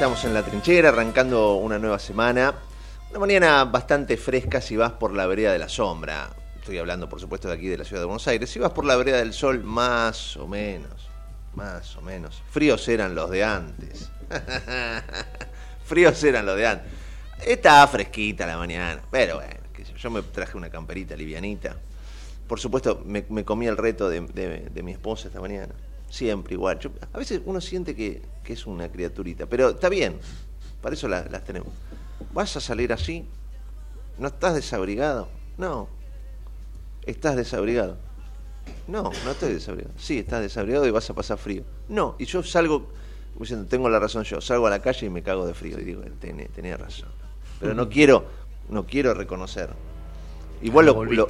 Estamos en la trinchera, arrancando una nueva semana. Una mañana bastante fresca si vas por la vereda de la sombra. Estoy hablando, por supuesto, de aquí de la ciudad de Buenos Aires. Si vas por la vereda del sol, más o menos. Más o menos. Fríos eran los de antes. Fríos eran los de antes. Estaba fresquita la mañana. Pero bueno, yo, me traje una camperita livianita. Por supuesto, me, comí el reto de, mi esposa esta mañana. Siempre igual. A veces uno siente que, que es una criaturita, pero está bien. Para eso la- las tenemos. ¿Vas a salir así? ¿No estás desabrigado? No. ¿Estás desabrigado? No, no estoy desabrigado. Sí, estás desabrigado y vas a pasar frío. No, y yo salgo, como diciendo, tengo la razón yo, salgo a la calle y me cago de frío. Y digo, tenía, tenía razón. Pero no quiero, no quiero reconocer. Igual lo, lo-.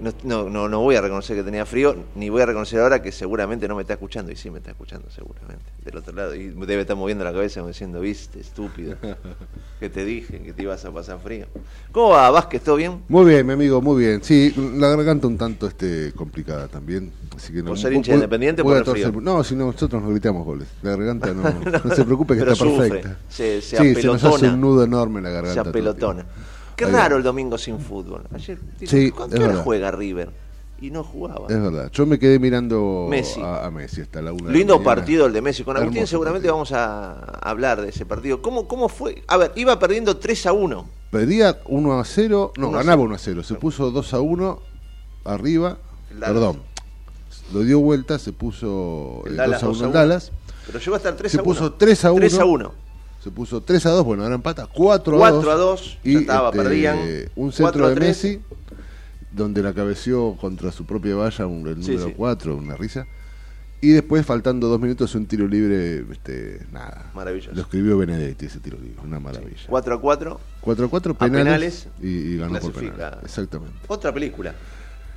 No, no, no, no voy a reconocer que tenía frío, ni voy a reconocer ahora que seguramente no me está escuchando. Y sí me está escuchando, seguramente. Del otro lado. Y debe estar moviendo la cabeza como diciendo, viste, estúpido. que te dije que te ibas a pasar frío. ¿Cómo va, Vázquez? ¿Todo bien? Muy bien, mi amigo, muy bien. Sí, la garganta un tanto este, complicada también. Así que no, ¿Por ser hincha de Independiente voy por el torcer-? No, si no, nosotros nos gritamos goles. La garganta no, no se preocupe que está sufre, perfecta. se- se sí, se nos hace apelotona. un nudo enorme en la Se garganta. el apelotona. Qué Ahí raro va. el domingo sin fútbol. Ayer, digo, Sí, ¿con qué hora verdad. juega River? Y no jugaba. Es verdad. Yo me quedé mirando Messi. A, a Messi hasta la una. de la Lindo partido el de Messi. Con Agustín Hermoso seguramente partido. vamos a hablar de ese partido. ¿Cómo, ¿Cómo fue? A ver, iba perdiendo 3 a 1. Perdía 1 a 0, no, 1 a ganaba 0. 1 a 0. Se puso 2 a 1 arriba. Dallas. Perdón. Lo dio vuelta, se puso El eh, Dallas 2 a 2 1 a el 1. Dallas. Pero llegó hasta el 3 Se a 1. puso 3 a 1. 3 a 1. Se puso 3 a 2, bueno, ahora empata 4 a 2. 4 a 2, ya estaba, perdían. Un 4 centro de 3. Messi, donde la cabeció contra su propia valla, un, el Sí, número sí. 4, una risa. Y después, faltando dos minutos, un tiro libre, este, nada. Maravilloso. Lo escribió Benedetti ese tiro libre, una maravilla. 4 a 4. 4 a 4 A penales, penales, y, y ganó por penales. Exactamente. Otra película.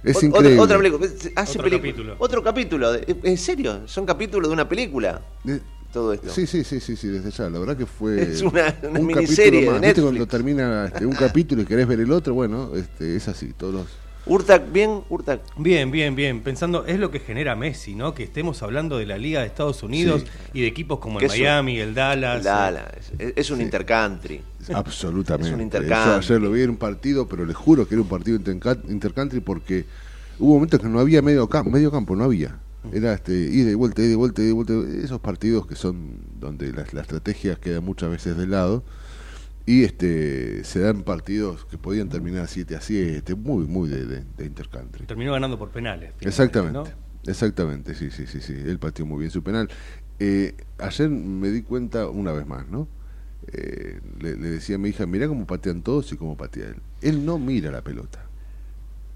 Es increíble. Otra, otra película. Hace Otro película. capítulo. Otro capítulo. ¿En serio? Son capítulos de una película. De- Todo esto. Sí, sí, sí, sí, sí, desde ya. La verdad que fue Es una- una un miniserie capítulo de más. ¿Viste cuando termina este, un capítulo y querés ver el otro? Bueno, este, es así, todos los... Urtac, bien, Urtac. Bien, bien, bien. Pensando, es lo que genera Messi, ¿no? Que estemos hablando de la Liga de Estados Unidos y de equipos como el es un- Miami, el Dallas. El Dallas. Es, es un Sí. intercountry. Absolutamente. Es un Yo intercambio. ayer lo vi en un partido, pero les juro que era un partido interca- intercountry porque hubo momentos que no había medio campo, medio campo no había. Era este ida y vuelta, ida y vuelta, ida y vuelta. Esos partidos que son donde la, la estrategia queda muchas veces de lado y este se dan partidos que podían terminar 7 a 7, muy, muy de, de, de intercountry. Terminó ganando por penales. Exactamente. ¿no? Exactamente, sí, sí, sí, sí. Él pateó muy bien su penal. Eh, ayer me di cuenta una vez más, ¿no? Eh, le, le decía a mi hija, mira cómo patean todos y cómo patea él. Él no mira la pelota.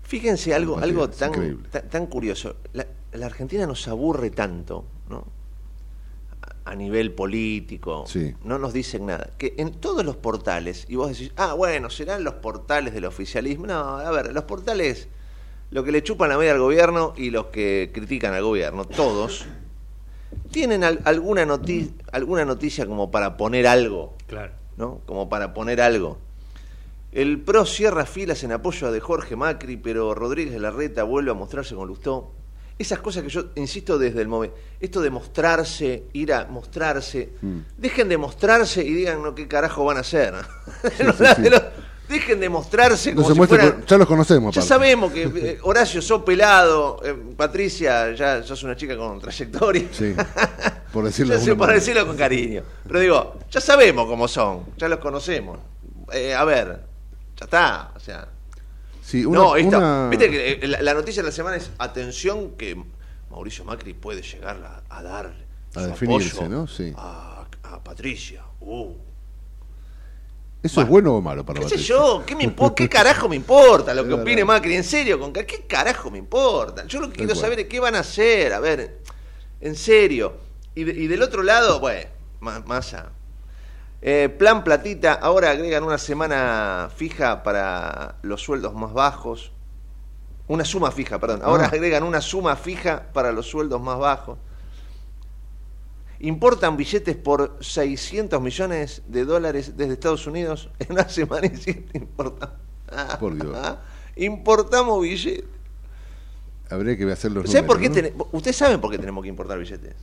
Fíjense algo, algo tan, increíble. tan, tan curioso. La, la Argentina nos aburre tanto, ¿no? A- nivel político, Sí. no nos dicen nada. Que en todos los portales, y vos decís, ah, bueno, serán los portales del oficialismo. No, a ver, los portales, lo que le chupan la media al gobierno y los que critican al gobierno, todos, tienen al- alguna, noti- alguna noticia como para poner algo. Claro. ¿no? Como para poner algo. El PRO cierra filas en apoyo de Jorge Macri, pero Rodríguez Larreta vuelve a mostrarse con Lustó. Esas cosas que yo insisto desde el momento. Esto de mostrarse, ir a mostrarse. Mm. Dejen de mostrarse y digan no, qué carajo van a hacer. sí, sí. Dejen de mostrarse No como se si fueran- ya los conocemos. ya aparte. sabemos que eh, Horacio sos pelado, eh, Patricia, ya sos una chica con trayectoria. Sí, por decirlo sé, por decirlo con cariño. Pero digo, ya sabemos cómo son, ya los conocemos. Eh, a ver, ya está. O sea, Sí, una, no, esta- una- viste que eh, la, la noticia de la semana es atención que Mauricio Macri puede llegar a, a dar A su definirse, apoyo ¿no? Sí. a, a Patricia. Uh. ¿Eso es bueno o malo para ¿Qué sé yo? ¿Qué, me impo- ¿Qué carajo me importa lo que opine. Macri? ¿En serio? ¿Con qué, carajo me importa? Yo lo que Tal quiero cual. saber es qué van a hacer. A ver, en serio. Y, de- y del otro lado, bueno, más, más a- Eh, plan Platita, ahora agregan una semana fija para los sueldos más bajos. Una suma fija, perdón. Ahora Ah. agregan una suma fija para los sueldos más bajos. Importan billetes por 600 millones de dólares desde Estados Unidos en una semana y siete importan. Por Dios. Importamos billetes. Habría que hacer los ¿Saben por qué números, ¿no? Ustedes saben por qué tenemos que importar billetes.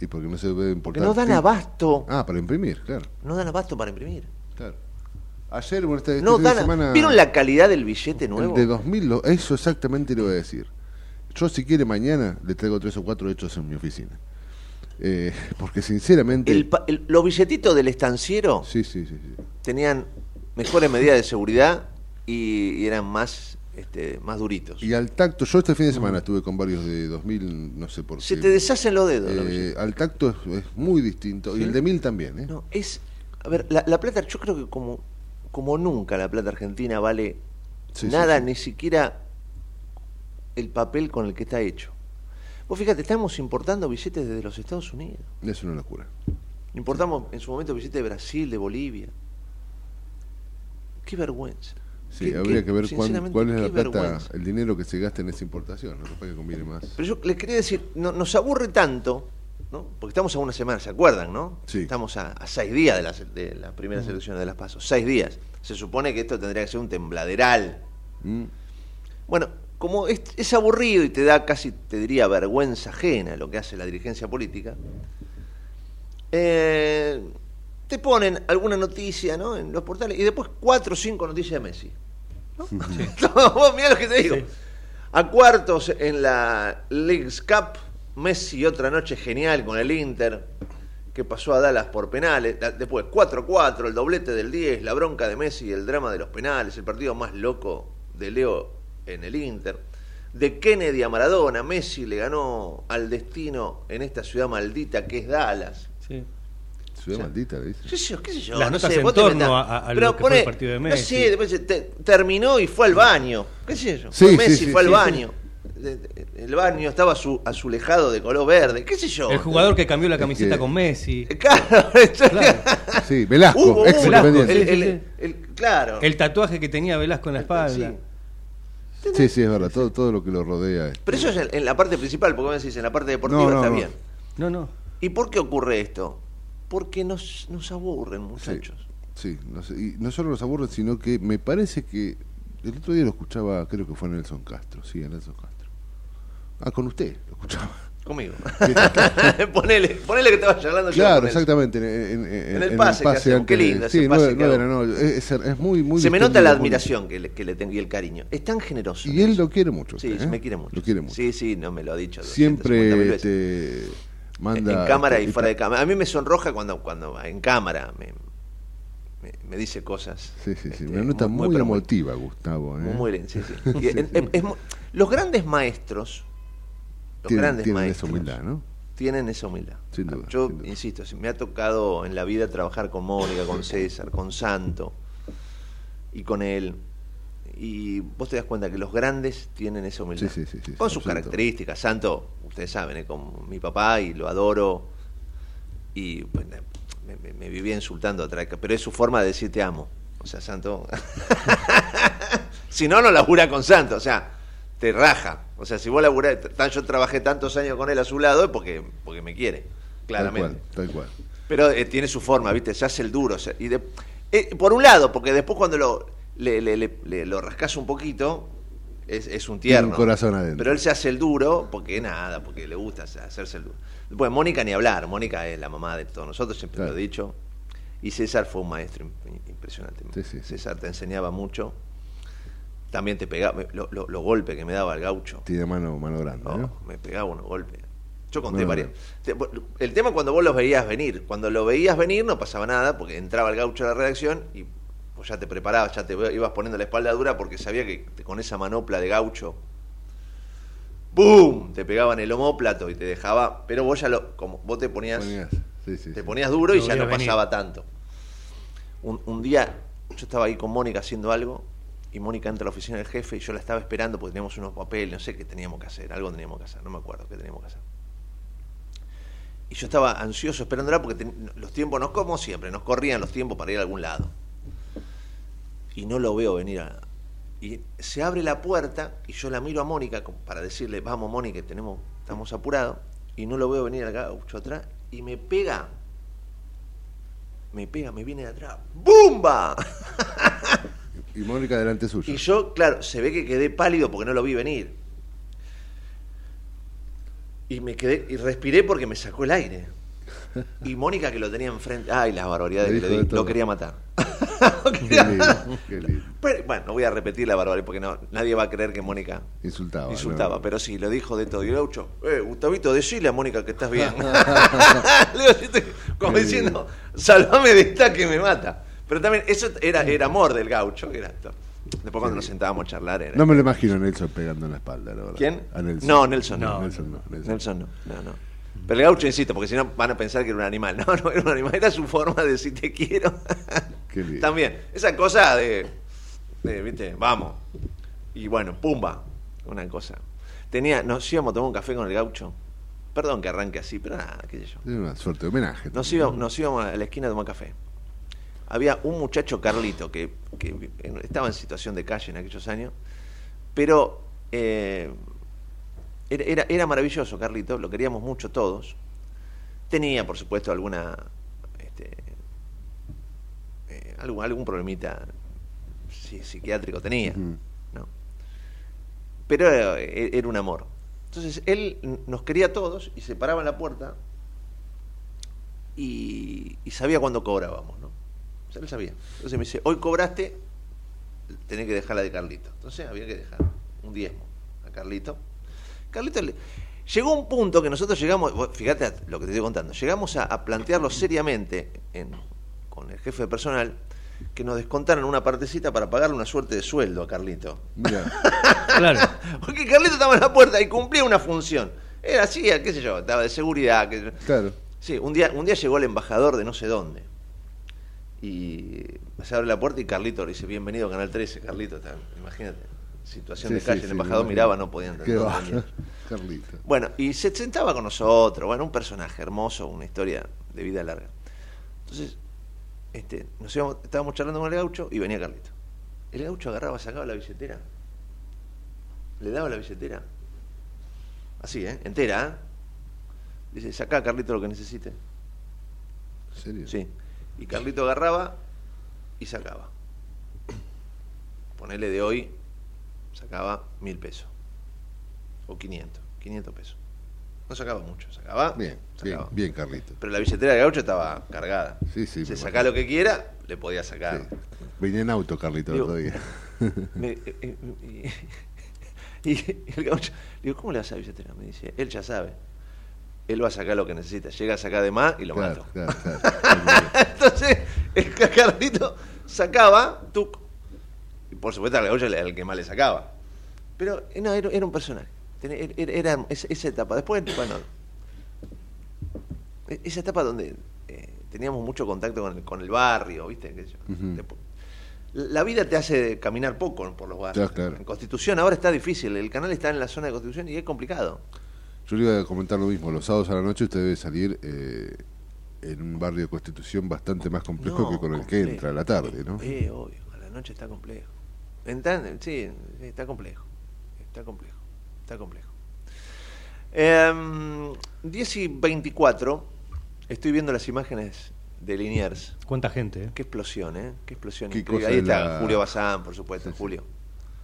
Y porque no se debe Porque importar. no dan abasto. Ah, para imprimir, claro. No dan abasto para imprimir. claro. Ayer, bueno, este, este No fin de dan a- semana... ¿Vieron la calidad del billete El nuevo? de 2000, lo- eso exactamente le voy a decir. Yo si quiere mañana le traigo tres o cuatro hechos en mi oficina. Eh, porque sinceramente... El el- los billetitos del estanciero Sí, sí, sí. sí. tenían mejores medidas de seguridad y, y eran más este, más duritos. Y al tacto, yo este fin de semana estuve con varios de 2000, no sé por qué. Se te deshacen los dedos. Eh, al tacto es, es muy distinto. Y el de 1000 también, ¿eh? No, es. A ver, la, la plata, yo creo que como, como nunca la plata argentina vale sí, nada, sí. ni siquiera el papel con el que está hecho. Vos fíjate, estamos importando billetes desde los Estados Unidos. Es una locura. Importamos en su momento billetes de Brasil, de Bolivia. Qué vergüenza. Sí, habría que ver cuán- cuál es la plata, el dinero que se gasta en esa importación. No capaz que conviene más. Pero yo les quería decir, no- nos aburre tanto, ¿no? Porque estamos a una semana, ¿se acuerdan, no? Sí. Estamos a, a seis días de las, de las primeras elecciones de las pasos. Seis días. Se supone que esto tendría que ser un tembladeral. Mm. Bueno, como es, es aburrido y te da casi, te diría, vergüenza ajena lo que hace la dirigencia política, eh, te ponen alguna noticia ¿no? en los portales y después cuatro o cinco noticias de Messi. ¿no? Vos mirá lo que te digo. Sí. A cuartos en la Leagues Cup, Messi otra noche genial con el Inter, que pasó a Dallas por penales. Después 4-4, el doblete del 10, la bronca de Messi y el drama de los penales, el partido más loco de Leo en el Inter. De Kennedy a Maradona, Messi le ganó al destino en esta ciudad maldita que es Dallas. Sí. Ciudad Sí. maldita, dice. ¿Qué sé yo? ¿Qué sé yo? Las no notas sé, en torno a- a lo Pero que fue poné- el partido de No Messi. sé, después te- terminó y fue al baño. ¿Qué sé yo? Sí, Fue sí, Messi sí, fue al sí, baño. El baño estaba azu- azulejado de color verde. ¿Qué sé yo? El jugador que cambió la camiseta que- con Messi. Claro, Claro. Sí, Velasco, Hubo, ex independiente. el- el- el- claro. El tatuaje que tenía Velasco en la espalda. Sí. Sí, sí, es verdad. Todo, todo lo que lo rodea. este, Pero eso es en, en la parte principal, porque vos decís, en la parte deportiva No, no, está no. bien. No, no. ¿Y por qué ocurre esto? Porque nos, nos aburren, Sí, muchachos. sí, no, sé, y no solo los aburren, sino que me parece que el otro día lo escuchaba, creo que fue Nelson Castro, sí, a Nelson Castro. Ah, con usted lo escuchaba. Conmigo. ponele, ponele que estaba charlando yo Claro, exactamente. En, en- En el pase que hacemos, qué lindo ese Sí, pase no, que no es, es muy, muy Se me nota la admiración que le, que le tengo y el cariño. Es tan generoso. Y él lo quiere mucho. Sí, usted, ¿eh? me quiere mucho. Lo quiere mucho. Sí, sí, no me lo ha dicho. 250.000 Siempre te manda. en cámara y fuera de cámara. A mí me sonroja cuando, cuando en cámara me, me, me dice cosas. Sí, sí, sí. este, Una nota muy, pero emotiva, Gustavo. ¿eh? Muy, muy bien, sí, sí. En- es los grandes maestros, los Tienen, grandes tienen maestros, esa humildad, ¿no? tienen esa humildad. Sin duda, Yo sin duda. insisto, si me ha tocado en la vida trabajar con Mónica, con César, con Santo y con él. Y vos te das cuenta que los grandes tienen esa humildad. Sí, sí, sí, con sus absoluto. características. Santo, ustedes saben, es como mi papá y lo adoro. Y pues, me, me- me vivía insultando atrás, pero es su forma de decir te amo. O sea, Santo. si no, no labura con Santo. O sea, te raja. O sea, si vos laburás, yo trabajé tantos años con él a su lado es porque, porque me quiere, claramente. Tal cual, tal cual. Pero eh, tiene su forma, ¿viste? Se hace el duro. y de- eh, por un lado, porque después cuando lo, le, le- le- le- lo rascas un poquito, es, es un Tiene tierno. un corazón adentro. Pero él se hace el duro porque nada, porque le gusta hacer- hacerse el duro. Después, Mónica ni hablar. Mónica es la mamá de todos nosotros, siempre Claro. lo he dicho. Y César fue un maestro im- impresionante. Sí, sí, sí. César te enseñaba mucho. También te pegaba, los lo, golpes que me daba el gaucho. Tiene mano, mano grande, No, ¿no? me pegaba unos golpes. Yo conté Bueno, varias. El tema cuando vos los veías venir. Cuando lo veías venir no pasaba nada porque entraba el gaucho a la redacción y pues ya te preparabas, ya te ibas poniendo la espalda dura porque sabía que te- con esa manopla de gaucho, ¡boom! Te pegaban el homóplato y te dejaba. Pero vos ya lo. Como vos te ponías. Ponías, sí, sí, te sí. ponías duro y ya no venir. pasaba tanto. Un, un día yo estaba ahí con Mónica haciendo algo y Mónica entra a la oficina del jefe y yo la estaba esperando porque teníamos unos papeles, no sé qué teníamos que hacer, algo teníamos que hacer, no me acuerdo qué teníamos que hacer. Y yo estaba ansioso esperándola porque ten- los tiempos, no como siempre, nos corrían los tiempos para ir a algún lado. Y no lo veo venir a... Y se abre la puerta y yo la miro a Mónica para decirle, vamos Mónica, tenemos, estamos apurados. Y no lo veo venir al gaucho atrás y me pega. Me pega, me viene de atrás. ¡Bumba! Y Mónica delante suyo. Y yo, claro, se ve que quedé pálido porque no lo vi venir. Y me quedé, y respiré porque me sacó el aire. Y Mónica que lo tenía enfrente, ay, las barbaridades que le di, lo quería matar. Qué lindo, qué lindo. Pero, bueno, no voy a repetir la barbaridad porque no, nadie va a creer que Mónica Insultaba. insultaba, ¿no? pero sí, lo dijo de todo. Y el gaucho, eh, Gustavito, decile a Mónica que estás bien. Le digo, como Qué diciendo, salvame de esta que me mata. Pero también, eso era, era amor del gaucho, era esto. Después cuando nos sentábamos a charlar era... No me lo imagino a Nelson pegando en la espalda, la verdad. ¿Quién? A Nelson. No, Nelson no. no. Nelson no. Nelson. No. Pero el gaucho, insisto, porque si no van a pensar que era un animal. No, no era un animal, era su forma de decir te quiero. Qué. También, esa cosa de, de, viste, vamos. Y bueno, pumba, una cosa. Tenía, nos íbamos a tomar un café con el gaucho. Perdón que arranque así, pero nada, qué sé yo. Es una suerte de homenaje. Nos íbamos, nos íbamos a la esquina a tomar café. Había un muchacho Carlito que, que estaba en situación de calle en aquellos años, pero eh, era, era, era maravilloso Carlito, lo queríamos mucho todos. Tenía, por supuesto, alguna este, eh, algún, algún problemita psi- psiquiátrico tenía. ¿no? Pero era, era un amor. Entonces él nos quería a todos y se paraba en la puerta y, y sabía cuándo cobrábamos, ¿no? O sea, él sabía. Entonces me dice, hoy cobraste, tenés que dejar la de Carlito. Entonces había que dejar un diezmo a Carlito. Carlito le- llegó un punto que nosotros llegamos, fíjate a lo que te estoy contando, llegamos a, a plantearlo seriamente en- con el jefe de personal que nos descontaran una partecita para pagarle una suerte de sueldo a Carlito. Claro. Porque Carlito estaba en la puerta y cumplía una función. Era así, qué sé yo, estaba de seguridad. Que... claro. Sí, un día, un día llegó el embajador de no sé dónde. Y se abre la puerta y Carlito le dice, bienvenido a Canal 13, Carlito. imagínate, situación Sí, de calle, sí, el embajador miraba, no podía entender. Carlito. Bueno, y se sentaba con nosotros, bueno, un personaje hermoso, una historia de vida larga. Entonces, este, nos íbamos, estábamos charlando con el gaucho y venía Carlito. El gaucho agarraba, sacaba la billetera, le daba la billetera, así, ¿eh? Entera, ¿eh? Dice, sacá Carlito lo que necesite. ¿En serio? Sí. Y Carlito agarraba y sacaba. Ponele de hoy, sacaba mil pesos. O 500, 500 pesos. No sacaba mucho, sacaba. Bien, bien, sacaba. bien, Carlito. Pero la billetera de gaucho estaba cargada. Sí, sí, Se saca lo que quiera, le podía sacar. Sí. Venía en auto, Carlito, el Digo, otro día. Me- eh, eh, y, y el gaucho, le digo, ¿cómo le vas a la billetera? Me dice, él ya sabe. Él va a sacar lo que necesita. Llega a sacar de más y lo claro, mato. claro, claro. Entonces, el Carlito sacaba, tuc, por supuesto gaucho era el que más le sacaba. Pero eh, no, era, era un personaje. Era, era esa, etapa. Después, bueno, e- esa etapa donde eh, teníamos mucho contacto con el, con el barrio, ¿viste? Después- la vida te hace caminar poco por los barrios. Claro, claro. En Constitución ahora está difícil, el canal está en la zona de Constitución y es complicado. Yo le iba a comentar lo mismo. Los sábados a la noche usted debe salir eh, en un barrio de Constitución bastante más complejo No, que con el que entra a la tarde, ¿no? Eh, obvio, a la noche está complejo. En tan- sí, está complejo. Está complejo. Está complejo. Em, 10 y 24, estoy viendo las imágenes de Liniers. ¿Cuánta gente? eh? Qué explosión, ¿eh? Qué explosión. Qué increíble. cosa Ahí está la- Julio Bazán, por supuesto, Sí, sí. Julio.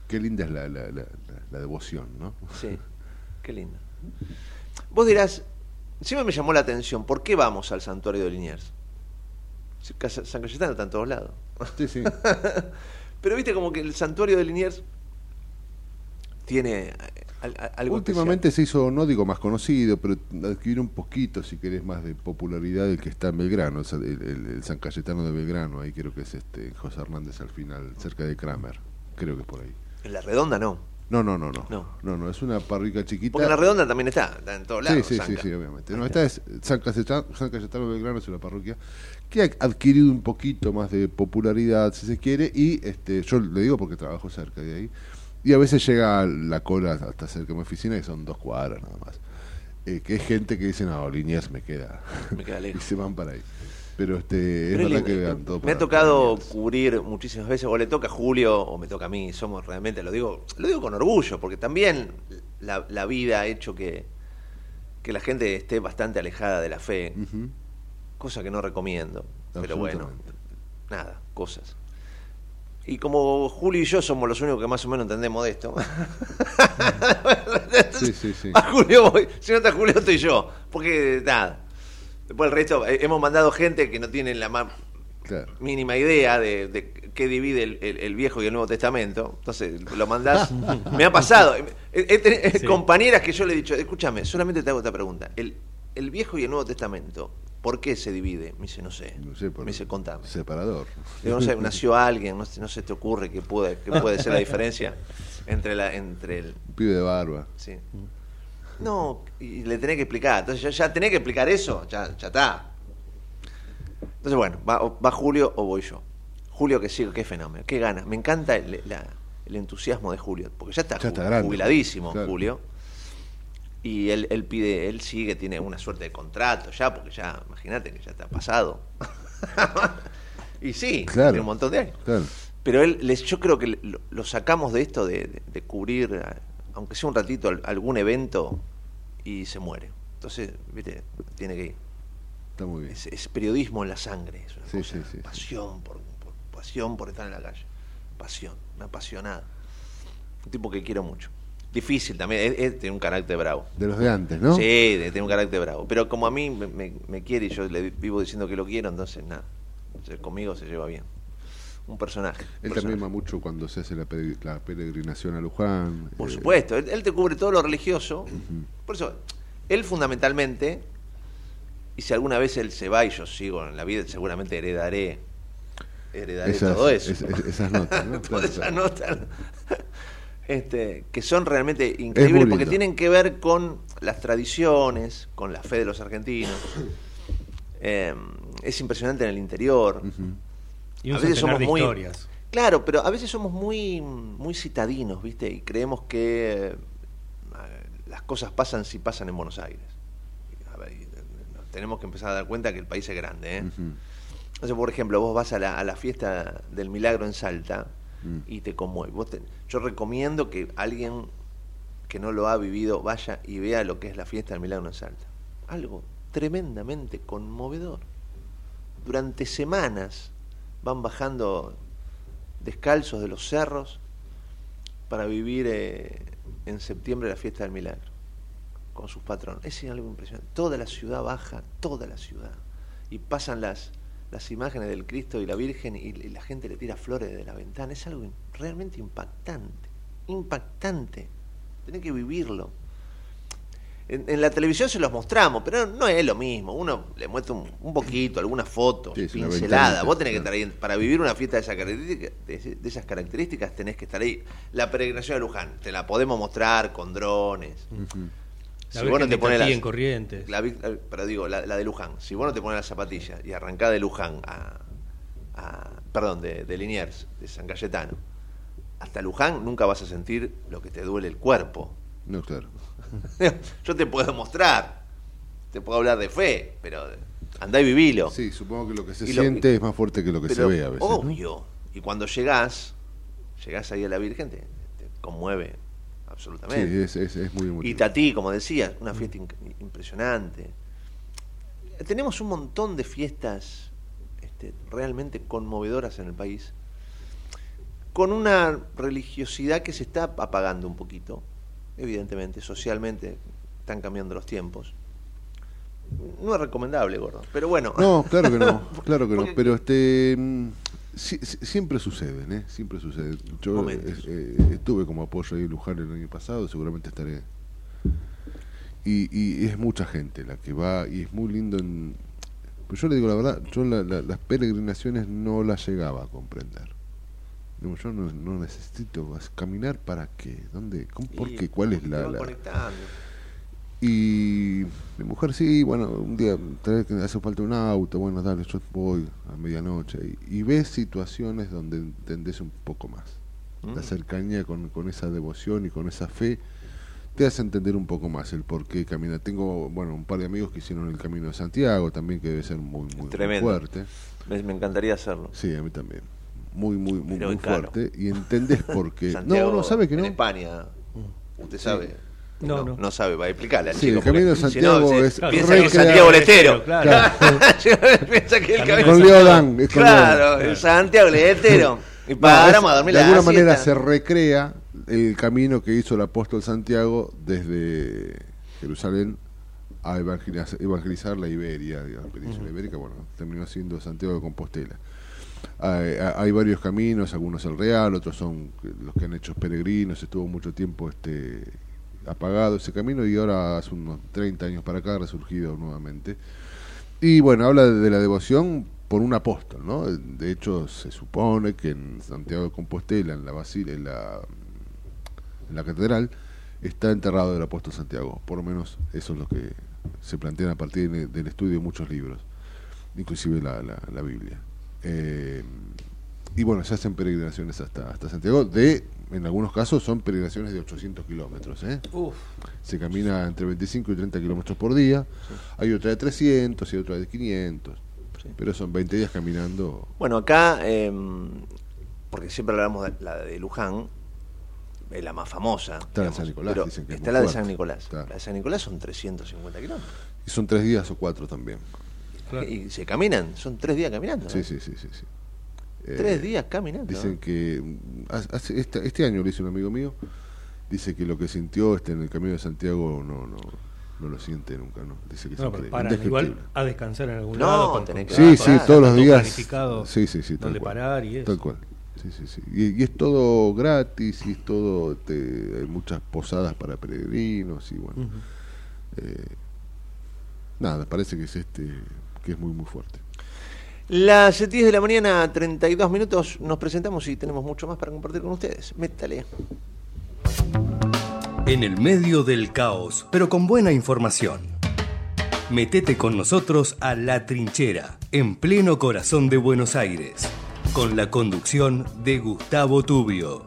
Qué linda es la, la, la- la- la devoción, ¿no? Sí, qué lindo. Vos dirás, siempre me llamó la atención, ¿por qué vamos al santuario de Liniers? San Cayetano está en todos lados. Sí, sí. Pero viste como que el santuario de Liniers tiene eh, algo Últimamente se hizo, no digo más conocido, pero adquirió un poquito, si querés, más de popularidad el que está en Belgrano, el, el- el San Cayetano de Belgrano, ahí creo que es este José Hernández al final, cerca de Kramer, creo que es por ahí. En la redonda no. No, no, no, no, No. no, no, es una parroquia chiquita. Porque en la redonda también está, está en todos Sí, lados. sí, sí, Sanca. sí, obviamente. No, esta es San Cayetano, San Cayetano de Belgrano, es una parroquia que ha adquirido un poquito más de popularidad, si se quiere, y este, yo le digo porque trabajo cerca de ahí, y a veces llega la cola hasta cerca de mi oficina, que son dos cuadras nada más. Eh, que es gente que dice, no, Liniers me queda. Me queda lejos. y se van para ahí. Pero este, es Pero verdad que vean todo me ha tocado cubrir muchísimas veces, o le toca a Julio, o me toca a mí, somos realmente, lo digo, lo digo con orgullo, porque también la, la vida ha hecho que, que la gente esté bastante alejada de la fe. Cosa que no recomiendo. Pero bueno, nada, cosas. Y como Julio y yo somos los únicos que más o menos entendemos de esto. Sí, sí, sí. A Julio voy, si no está Julio estoy yo. Porque nada. Después el resto, eh, hemos mandado gente que no tiene la más Claro. mínima idea de, de qué divide el, el- el Viejo y el Nuevo Testamento. Entonces lo mandás. Me ha pasado. He- he teni- Sí. Compañeras que yo le he dicho, escúchame, solamente te hago esta pregunta. El, el Viejo y el Nuevo Testamento, ¿por qué se divide? Me dice, no sé. No sé, por- Me dice, contame. Separador. Digo, no sé, nació alguien, no, no se te ocurre que puede, que puede ser la diferencia entre la entre el Un pibe de barba. sí. No, y le tenés que explicar. Entonces ya, ya tenés que explicar eso, ya, ya está. Entonces bueno, va, va Julio o voy yo. Julio que sigue, qué fenómeno, qué gana. Me encanta el, la- el entusiasmo de Julio, porque ya está, Ya está ju- grande. jubiladísimo Claro. Julio. Y él, él pide, él sigue, tiene una suerte de contrato ya, porque ya, imagínate que ya está pasado. y sí, Claro. tiene un montón de años. Claro. Pero él, les, yo creo que lo, lo sacamos de esto de, de- de cubrir, aunque sea un ratito, al- algún evento y se muere. Entonces, viste, tiene que ir. Está muy bien. Es, es periodismo en la sangre, es una Sí, cosa, sí, sí. pasión por, por- pasión por estar en la calle, pasión, una apasionada. Un tipo que quiero mucho. Difícil también, es, es- tiene un carácter bravo. De los de antes, ¿no? Sí, de- tiene un carácter bravo. Pero como a mí me, me- me quiere y yo le vivo diciendo que lo quiero, entonces nada. Conmigo se lleva bien. Un personaje. un Él personaje. también va mucho cuando se hace la, pere- la peregrinación a Luján. Por eh, supuesto, él, él te cubre todo lo religioso. Por eso, él fundamentalmente, y si alguna vez él se va y yo sigo en la vida, seguramente heredaré, heredaré esas, todo eso. es- es- esas notas, ¿no? Todas esas notas, este, que son realmente increíbles porque tienen que ver con las tradiciones, con la fe de los argentinos. Eh, es impresionante en el interior. Y A veces somos muy- historias. Claro, pero a veces somos muy, muy citadinos, ¿viste? Y creemos que eh, las cosas pasan si pasan en Buenos Aires. A ver, y, eh, nos tenemos que empezar a dar cuenta que el país es grande, ¿eh? Ujú. Entonces, por ejemplo, vos vas a la, a la fiesta del milagro en Salta Mm. y te conmueve. Te- yo recomiendo que alguien que no lo ha vivido vaya y vea lo que es la fiesta del milagro en Salta. Algo tremendamente conmovedor. Durante semanas van bajando descalzos de los cerros para vivir eh, en septiembre la fiesta del milagro con sus patrones. Es algo impresionante. Toda la ciudad baja, toda la ciudad. Y pasan las, las imágenes del Cristo y la Virgen y, la gente le tira flores desde la ventana. Es algo realmente impactante. Impactante. Tenés que vivirlo. En, en la televisión se los mostramos, pero no es lo mismo. Uno le muestra un, un poquito, algunas fotos, Sí, es una pinceladas. ventanita, Vos tenés que estar ahí. Para vivir una fiesta de, esa característica- de, de esas características tenés que estar ahí. La peregrinación de Luján, te la podemos mostrar con drones. La si vos no te pones las- en Corrientes. la pero digo, la, la de Luján, si vos no te pones las zapatillas y arrancás de Luján a, a- perdón, de, de Liniers, de San Cayetano, hasta Luján nunca vas a sentir lo que te duele el cuerpo. No, claro. Yo te puedo mostrar, te puedo hablar de fe, pero andá y vivilo. Sí, supongo que lo que se Y siente es más fuerte que lo que pero se ve a veces. ¿no? obvio. Y cuando llegás, llegás ahí a la Virgen, te, te conmueve absolutamente. Sí, es, es, es muy emotivo. Y Tatí, como decías, una fiesta impresionante. Tenemos un montón de fiestas este, realmente conmovedoras en el país, con una religiosidad que se está apagando un poquito, evidentemente, socialmente están cambiando los tiempos. No es recomendable, gordo, pero bueno. No, claro que no, claro que no. Pero este mm, sí- siempre suceden, ¿eh? Siempre sucede. Yo eh, eh, estuve como apoyo ahí en Luján el año pasado, seguramente estaré. Y, y es mucha gente la que va y es muy lindo. En... Pero yo le digo la verdad, yo la- la- las peregrinaciones no las llegaba a comprender. Digo, yo no, no necesito caminar para qué, dónde, ¿Cómo? por qué, cuál es la, la- conectando. Y mi mujer, sí, bueno, un día hace falta un auto, bueno, dale, yo voy a medianoche. Y, y ves situaciones donde entendés un poco más. La Mm. cercanía con, con esa devoción y con esa fe te hace entender un poco más el por qué camina. Tengo, bueno, un par de amigos que hicieron el Camino de Santiago también, que debe ser muy, muy, fuerte. Me, me encantaría hacerlo. Sí, a mí también. Muy, muy, muy, muy caro. fuerte. Y entendés por qué. Santiago, no, no, ¿sabe que no? En España. Usted sabe. No, no. No sabe, va a explicarle al Sí, chico, el Camino de si Santiago es Piensa que es Santiago Letero. Claro. piensa que el Camino Con de Leo Santiago. Dan. es con Leo Dan. Claro, el Santiago Letero. Y No, paramos es- a dormir de la alguna manera siesta. se recrea el camino que hizo el apóstol Santiago desde Jerusalén a evangelizar, evangelizar la Iberia, digamos, la península ibérica, bueno, terminó siendo Santiago de Compostela. Hay, hay varios caminos, algunos el real, otros son los que han hecho peregrinos, estuvo mucho tiempo este apagado ese camino y ahora hace unos 30 años para acá ha resurgido nuevamente. Y bueno, habla de la devoción por un apóstol, ¿no? De hecho, se supone que en Santiago de Compostela, en la basílica, en la, en la catedral, está enterrado el apóstol Santiago. Por lo menos eso es lo que se plantea a partir de- del estudio de muchos libros, inclusive la, la, Biblia. Eh, y bueno, se hacen peregrinaciones hasta Santiago, de, en algunos casos son peregrinaciones de 800 kilómetros, ¿eh? Se camina entre 25 y 30 kilómetros por día. Hay otra de 300 y otra de 500. Pero son 20 días caminando. Bueno, acá, eh, porque siempre hablamos de la de Luján, es la más famosa. Está la de San Nicolás, pero dicen que es Está muy la de. San Nicolás. Está. La de San Nicolás son 350 kilómetros. Y son tres días o cuatro también. claro. Y se caminan, son tres días caminando. Sí, sí, sí, sí. sí. Eh, Tres días caminando. Dicen que mm, hace- este, este año lo hizo un amigo mío. Dice que lo que sintió este en el camino de Santiago no, no, no lo siente nunca, ¿no? Dice que No, pero paran igual a descansar en algún No, lado. con- tenés con- que- Sí, sí, todos los días. Sí, sí, sí. cual. parar y eso. Tal cual. Sí, sí, sí. Y, y es todo gratis y es todo. te- hay muchas posadas para peregrinos y bueno. Eh, nada, parece que es este que es muy, muy fuerte. Las 10 de la mañana, 32 minutos, nos presentamos y tenemos mucho más para compartir con ustedes. Métale. En el medio del caos, pero con buena información. Metete con nosotros a La Trinchera, en pleno corazón de Buenos Aires, con la conducción de Gustavo Tubio.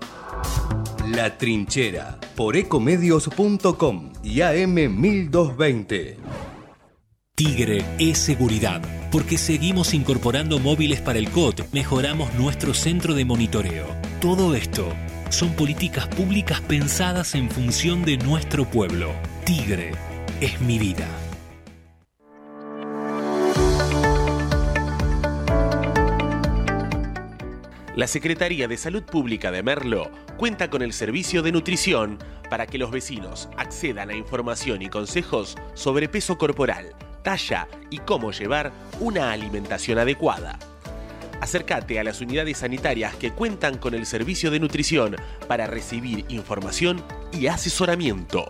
La Trinchera, por ecomedios.com y AM1220. Tigre es seguridad, porque seguimos incorporando móviles para el COT, mejoramos nuestro centro de monitoreo. Todo esto son políticas públicas pensadas en función de nuestro pueblo. Tigre es mi vida. La Secretaría de Salud Pública de Merlo cuenta con el servicio de nutrición para que los vecinos accedan a información y consejos sobre peso corporal, y cómo llevar una alimentación adecuada. Acércate a las unidades sanitarias que cuentan con el servicio de nutrición para recibir información y asesoramiento.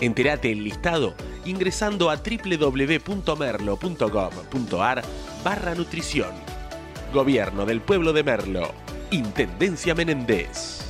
Entérate el listado ingresando a www.merlo.gov.ar barra nutrición. Gobierno del Pueblo de Merlo. Intendencia Menéndez.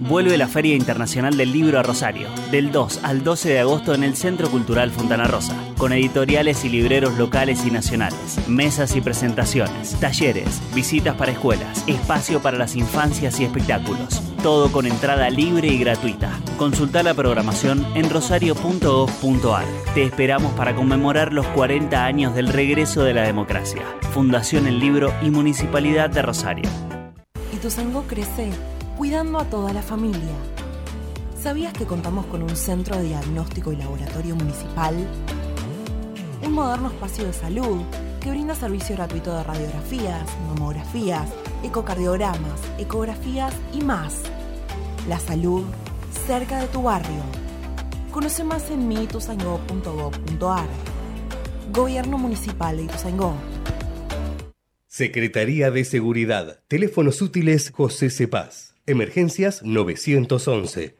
Vuelve la Feria Internacional del Libro a Rosario, del 2 al 12 de agosto en el Centro Cultural Fontana Rosa, con editoriales y libreros locales y nacionales, mesas y presentaciones, talleres, visitas para escuelas, espacio para las infancias y espectáculos. Todo con entrada libre y gratuita. Consulta la programación en rosario.gov.ar. Te esperamos para conmemorar los 40 años del regreso de la democracia. Fundación El Libro y Municipalidad de Rosario. ¿Y tu sango crece? Cuidando a toda la familia. ¿Sabías que contamos con un centro de diagnóstico y laboratorio municipal? Un moderno espacio de salud que brinda servicio gratuito de radiografías, mamografías, ecocardiogramas, ecografías y más. La salud cerca de tu barrio. Conoce más en mitusango.gov.ar. Gobierno Municipal de Ituzaingó. Secretaría de Seguridad. Teléfonos útiles José Cepaz. Emergencias 911.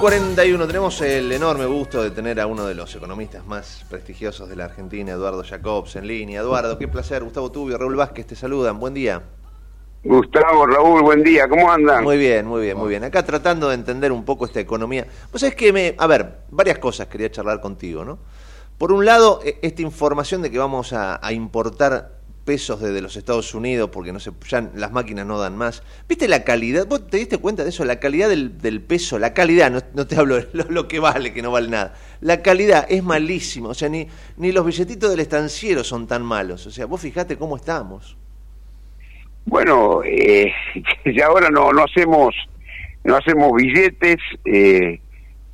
41, tenemos el enorme gusto de tener a uno de los economistas más prestigiosos de la Argentina, Eduardo Jacobs, en línea. Eduardo, qué placer. Gustavo Tubio, Raúl Vázquez, te saludan. Buen día. Gustavo, Raúl, buen día, ¿cómo andan? Muy bien, muy bien, muy bien. Acá tratando de entender un poco esta economía. Pues es que me. A ver, varias cosas quería charlar contigo, ¿no? Por un lado, e- esta información de que vamos a, a importar pesos desde los Estados Unidos porque no se, ya las máquinas no dan más. ¿Viste la calidad? ¿Vos te diste cuenta de eso? La calidad del, del peso, la calidad, no, no te hablo de lo, lo que vale, que no vale nada. La calidad es malísima, o sea, ni, ni los billetitos del estanciero son tan malos. O sea, vos fijate cómo estamos. Bueno, eh, ya ahora no, no hacemos no hacemos billetes, eh,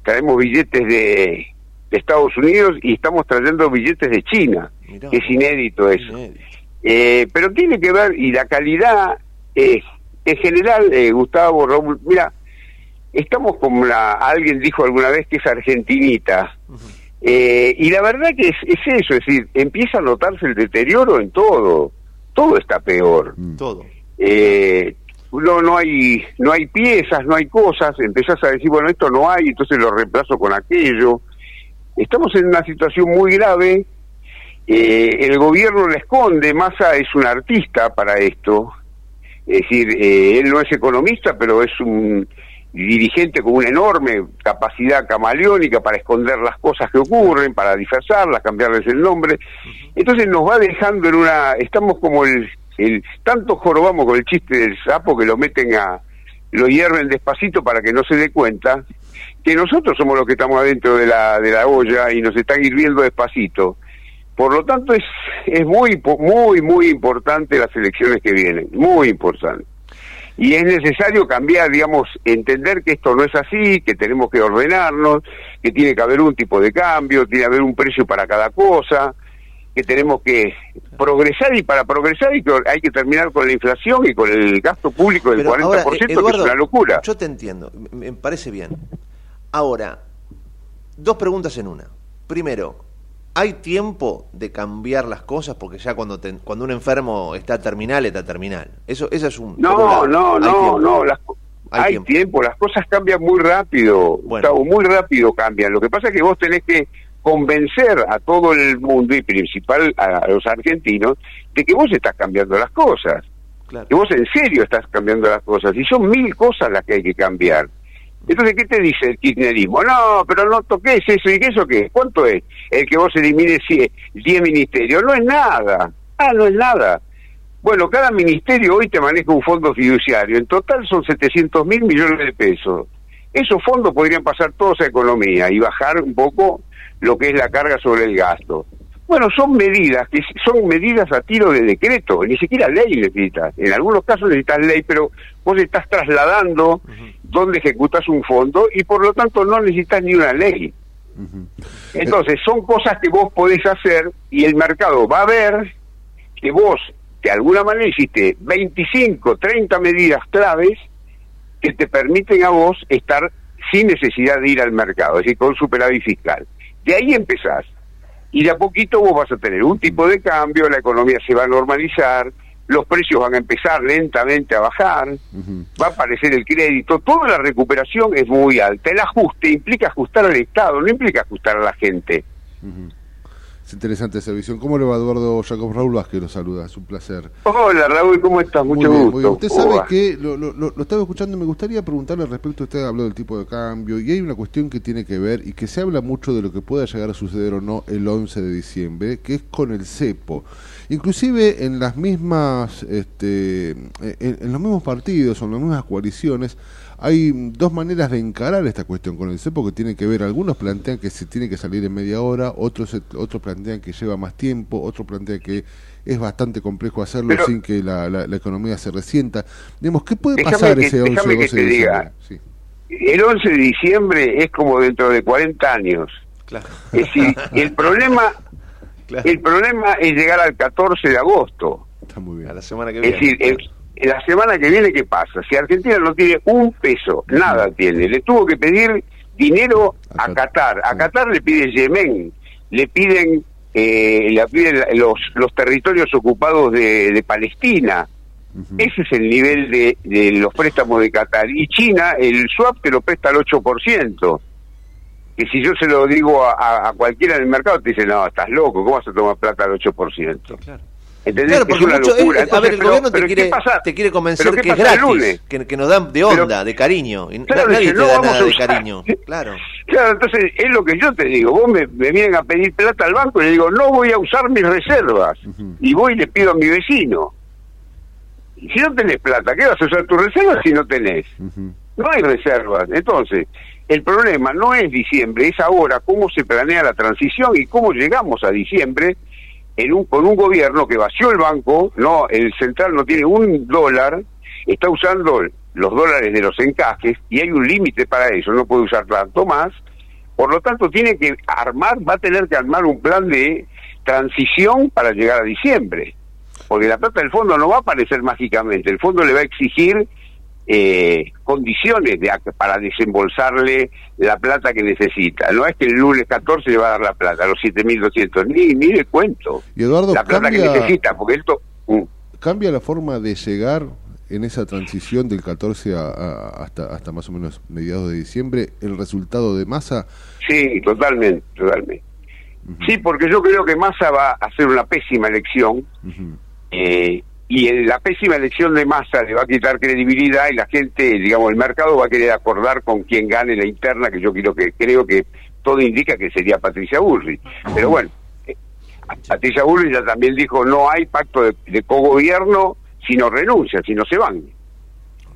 traemos billetes de, de Estados Unidos y estamos trayendo billetes de China, que es inédito eso. Eh, pero tiene que ver, y la calidad, eh, en general, eh, Gustavo, Raúl, mira, estamos como la, alguien dijo alguna vez que es argentinita, eh, y la verdad que es, es eso, es decir, empieza a notarse el deterioro en todo, todo está peor. Todo. Eh, no, no hay no hay piezas, no hay cosas, empezás a decir, bueno, esto no hay, entonces lo reemplazo con aquello. Estamos en una situación muy grave, eh, el gobierno le esconde, Massa es un artista para esto, es decir, eh, él no es economista, pero es un dirigente con una enorme capacidad camaleónica para esconder las cosas que ocurren, para disfrazarlas, cambiarles el nombre. Entonces nos va dejando en una, estamos como el, el tanto jorobamos con el chiste del sapo que lo meten a, lo hierven despacito para que no se dé cuenta, que nosotros somos los que estamos adentro de la, de la olla y nos están hirviendo despacito. Por lo tanto, es, es muy, muy, muy importante las elecciones que vienen, muy importante. Y es necesario cambiar, digamos, entender que esto no es así, que tenemos que ordenarnos, que tiene que haber un tipo de cambio, tiene que haber un precio para cada cosa. que tenemos que progresar y para progresar hay que, hay que terminar con la inflación y con el gasto público del Pero 40%, ahora, que es una locura. Yo te entiendo, me parece bien. Ahora, dos preguntas en una. Primero, ¿hay tiempo de cambiar las cosas? Porque ya cuando te- cuando un enfermo está terminal, está terminal. Eso, eso es un... No, no, Hay no, tiempo. no, las, Hay hay, tiempo. tiempo. las cosas cambian muy rápido, Gustavo, muy rápido cambian. Lo que pasa es que vos tenés que convencer a todo el mundo y principal a, a los argentinos de que vos estás cambiando las cosas, que vos en serio estás cambiando las cosas y son mil cosas las que hay que cambiar. Entonces, ¿qué te dice el kirchnerismo? No, pero no toques eso. ¿Y eso qué? ¿Cuánto es? El que vos elimines 10 ministerios. No es nada. Ah, no es nada. Bueno, cada ministerio hoy te maneja un fondo fiduciario. En total son 700 mil millones de pesos. Esos fondos podrían pasar todos a economía y bajar un poco lo que es la carga sobre el gasto. Bueno, son medidas que son medidas a tiro de decreto, ni siquiera ley necesitas. En algunos casos necesitas ley, pero vos estás trasladando dónde ejecutas un fondo y por lo tanto no necesitas ni una ley. Entonces, son cosas que vos podés hacer y el mercado va a ver que vos, de alguna manera, hiciste 25, 30 medidas claves que te permiten a vos estar sin necesidad de ir al mercado, es decir, con superávit fiscal. De ahí empezás. Y de a poquito vos vas a tener un tipo de cambio, la economía se va a normalizar, los precios van a empezar lentamente a bajar, va a aparecer el crédito, toda la recuperación es muy alta. El ajuste implica ajustar al Estado, no implica ajustar a la gente. Interesante esa visión. ¿Cómo le va Eduardo Jacob Raúl Vázquez? Lo saluda, es un placer. Hola Raúl, ¿cómo estás? Mucho Muy bien, gusto. muy bien. Usted ¿Cómo sabe va? que lo, lo- lo- estaba escuchando, me gustaría preguntarle respecto, usted habló del tipo de cambio y hay una cuestión que tiene que ver y que se habla mucho de lo que pueda llegar a suceder o no el 11 de diciembre, que es con el cepo. Inclusive en las mismas, este, en, en los mismos partidos o en las mismas coaliciones hay dos maneras de encarar esta cuestión con el cepo que tiene que ver, algunos plantean que se tiene que salir en media hora, otros se- otros plantean que lleva más tiempo, otros plantean que es bastante complejo hacerlo Pero- sin que la, la- la economía se resienta. Digamos, ¿qué puede pasar que- ese 11 o déjame que 12 te de diciembre? Sí. El 11 de diciembre es como dentro de 40 años. Es decir, el problema, el problema es llegar al 14 de agosto. Está muy bien. A la semana que Es viene. decir, el- la semana que viene, ¿qué pasa? Si Argentina no tiene un peso, nada tiene, le tuvo que pedir dinero a Qatar. A Qatar le pide Yemen, le piden, eh, le piden los, los territorios ocupados de, de Palestina. Ese es el nivel de, de los préstamos de Qatar. Y China, el swap te lo presta al 8%. Que si yo se lo digo a, a- a cualquiera del mercado, te dice, no, estás loco, ¿cómo vas a tomar plata al 8%? ¿Entendés? Claro, Que es porque una mucho- locura. eh, a ver, el pero- gobierno te pero ¿qué quiere, te quiere convencer ¿Pero qué que es gratis, que, que nos dan de onda, de cariño. Claro, nadie dice, te no da nada de cariño. Claro. Claro, entonces es lo que yo te digo. Vos me, me vienen a pedir plata al banco y le digo, no voy a usar mis reservas. Y voy y le pido a mi vecino. Y si no tenés plata, ¿qué vas a usar tus reservas si no tenés? No hay reservas. Entonces, el problema no es diciembre, es ahora cómo se planea la transición y cómo llegamos a diciembre en un, con un gobierno que vació el banco, no, el central no tiene un dólar, está usando los dólares de los encajes y hay un límite para eso, no puede usar tanto más, por lo tanto tiene que armar, va a tener que armar un plan de transición para llegar a diciembre, porque la plata del fondo no va a aparecer mágicamente, el fondo le va a exigir eh, condiciones de, para desembolsarle la plata que necesita. No es que el lunes 14 le va a dar la plata, los 7.200, ni, ni le cuento. Y Eduardo, la plata que necesita, porque esto... mm, ¿Cambia la forma de llegar en esa transición del 14 a, a- hasta, hasta más o menos mediados de diciembre el resultado de masa? Sí, totalmente, totalmente. Sí, porque yo creo que Massa va a hacer una pésima elección eh, y la pésima elección de Massa le va a quitar credibilidad y la gente, digamos, el mercado va a querer acordar con quien gane la interna, que yo quiero que creo que todo indica que sería Patricia Burri. Pero bueno, eh, Patricia Burri ya también dijo no hay pacto de, de cogobierno si no renuncia, si no se van.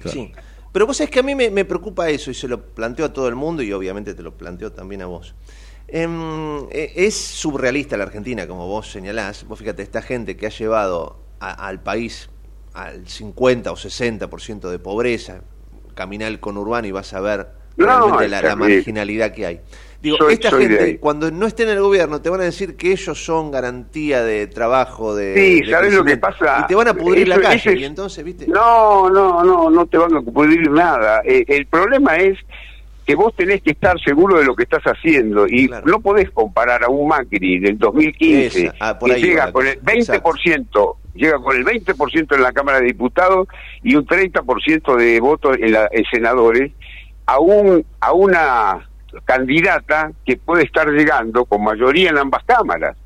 Sí. Pero vos sabés que a mí me, me preocupa eso y se lo planteo a todo el mundo y obviamente te lo planteo también a vos. Em, eh, es surrealista la Argentina, como vos señalás. Vos fíjate, esta gente que ha llevado a- al país al 50 o 60% de pobreza, caminar el conurbano y vas a ver No, realmente la, marginalidad que hay. Digo, Soy- esta soy gente, cuando no esté en el gobierno, te van a decir que ellos son garantía de trabajo, de. Sí, de ¿sabes lo que pasa? Y te van a pudrir la calle. ese es- Y entonces, ¿viste? No, no, no, no te van a pudrir nada. Eh, el problema es que vos tenés que estar seguro de lo que estás haciendo y no podés comparar a un Macri del 2015 Esa, ah, que llega con el 20%, llega con el 20% en la Cámara de Diputados y un 30% de votos en, la, en senadores a un a una candidata que puede estar llegando con mayoría en ambas cámaras.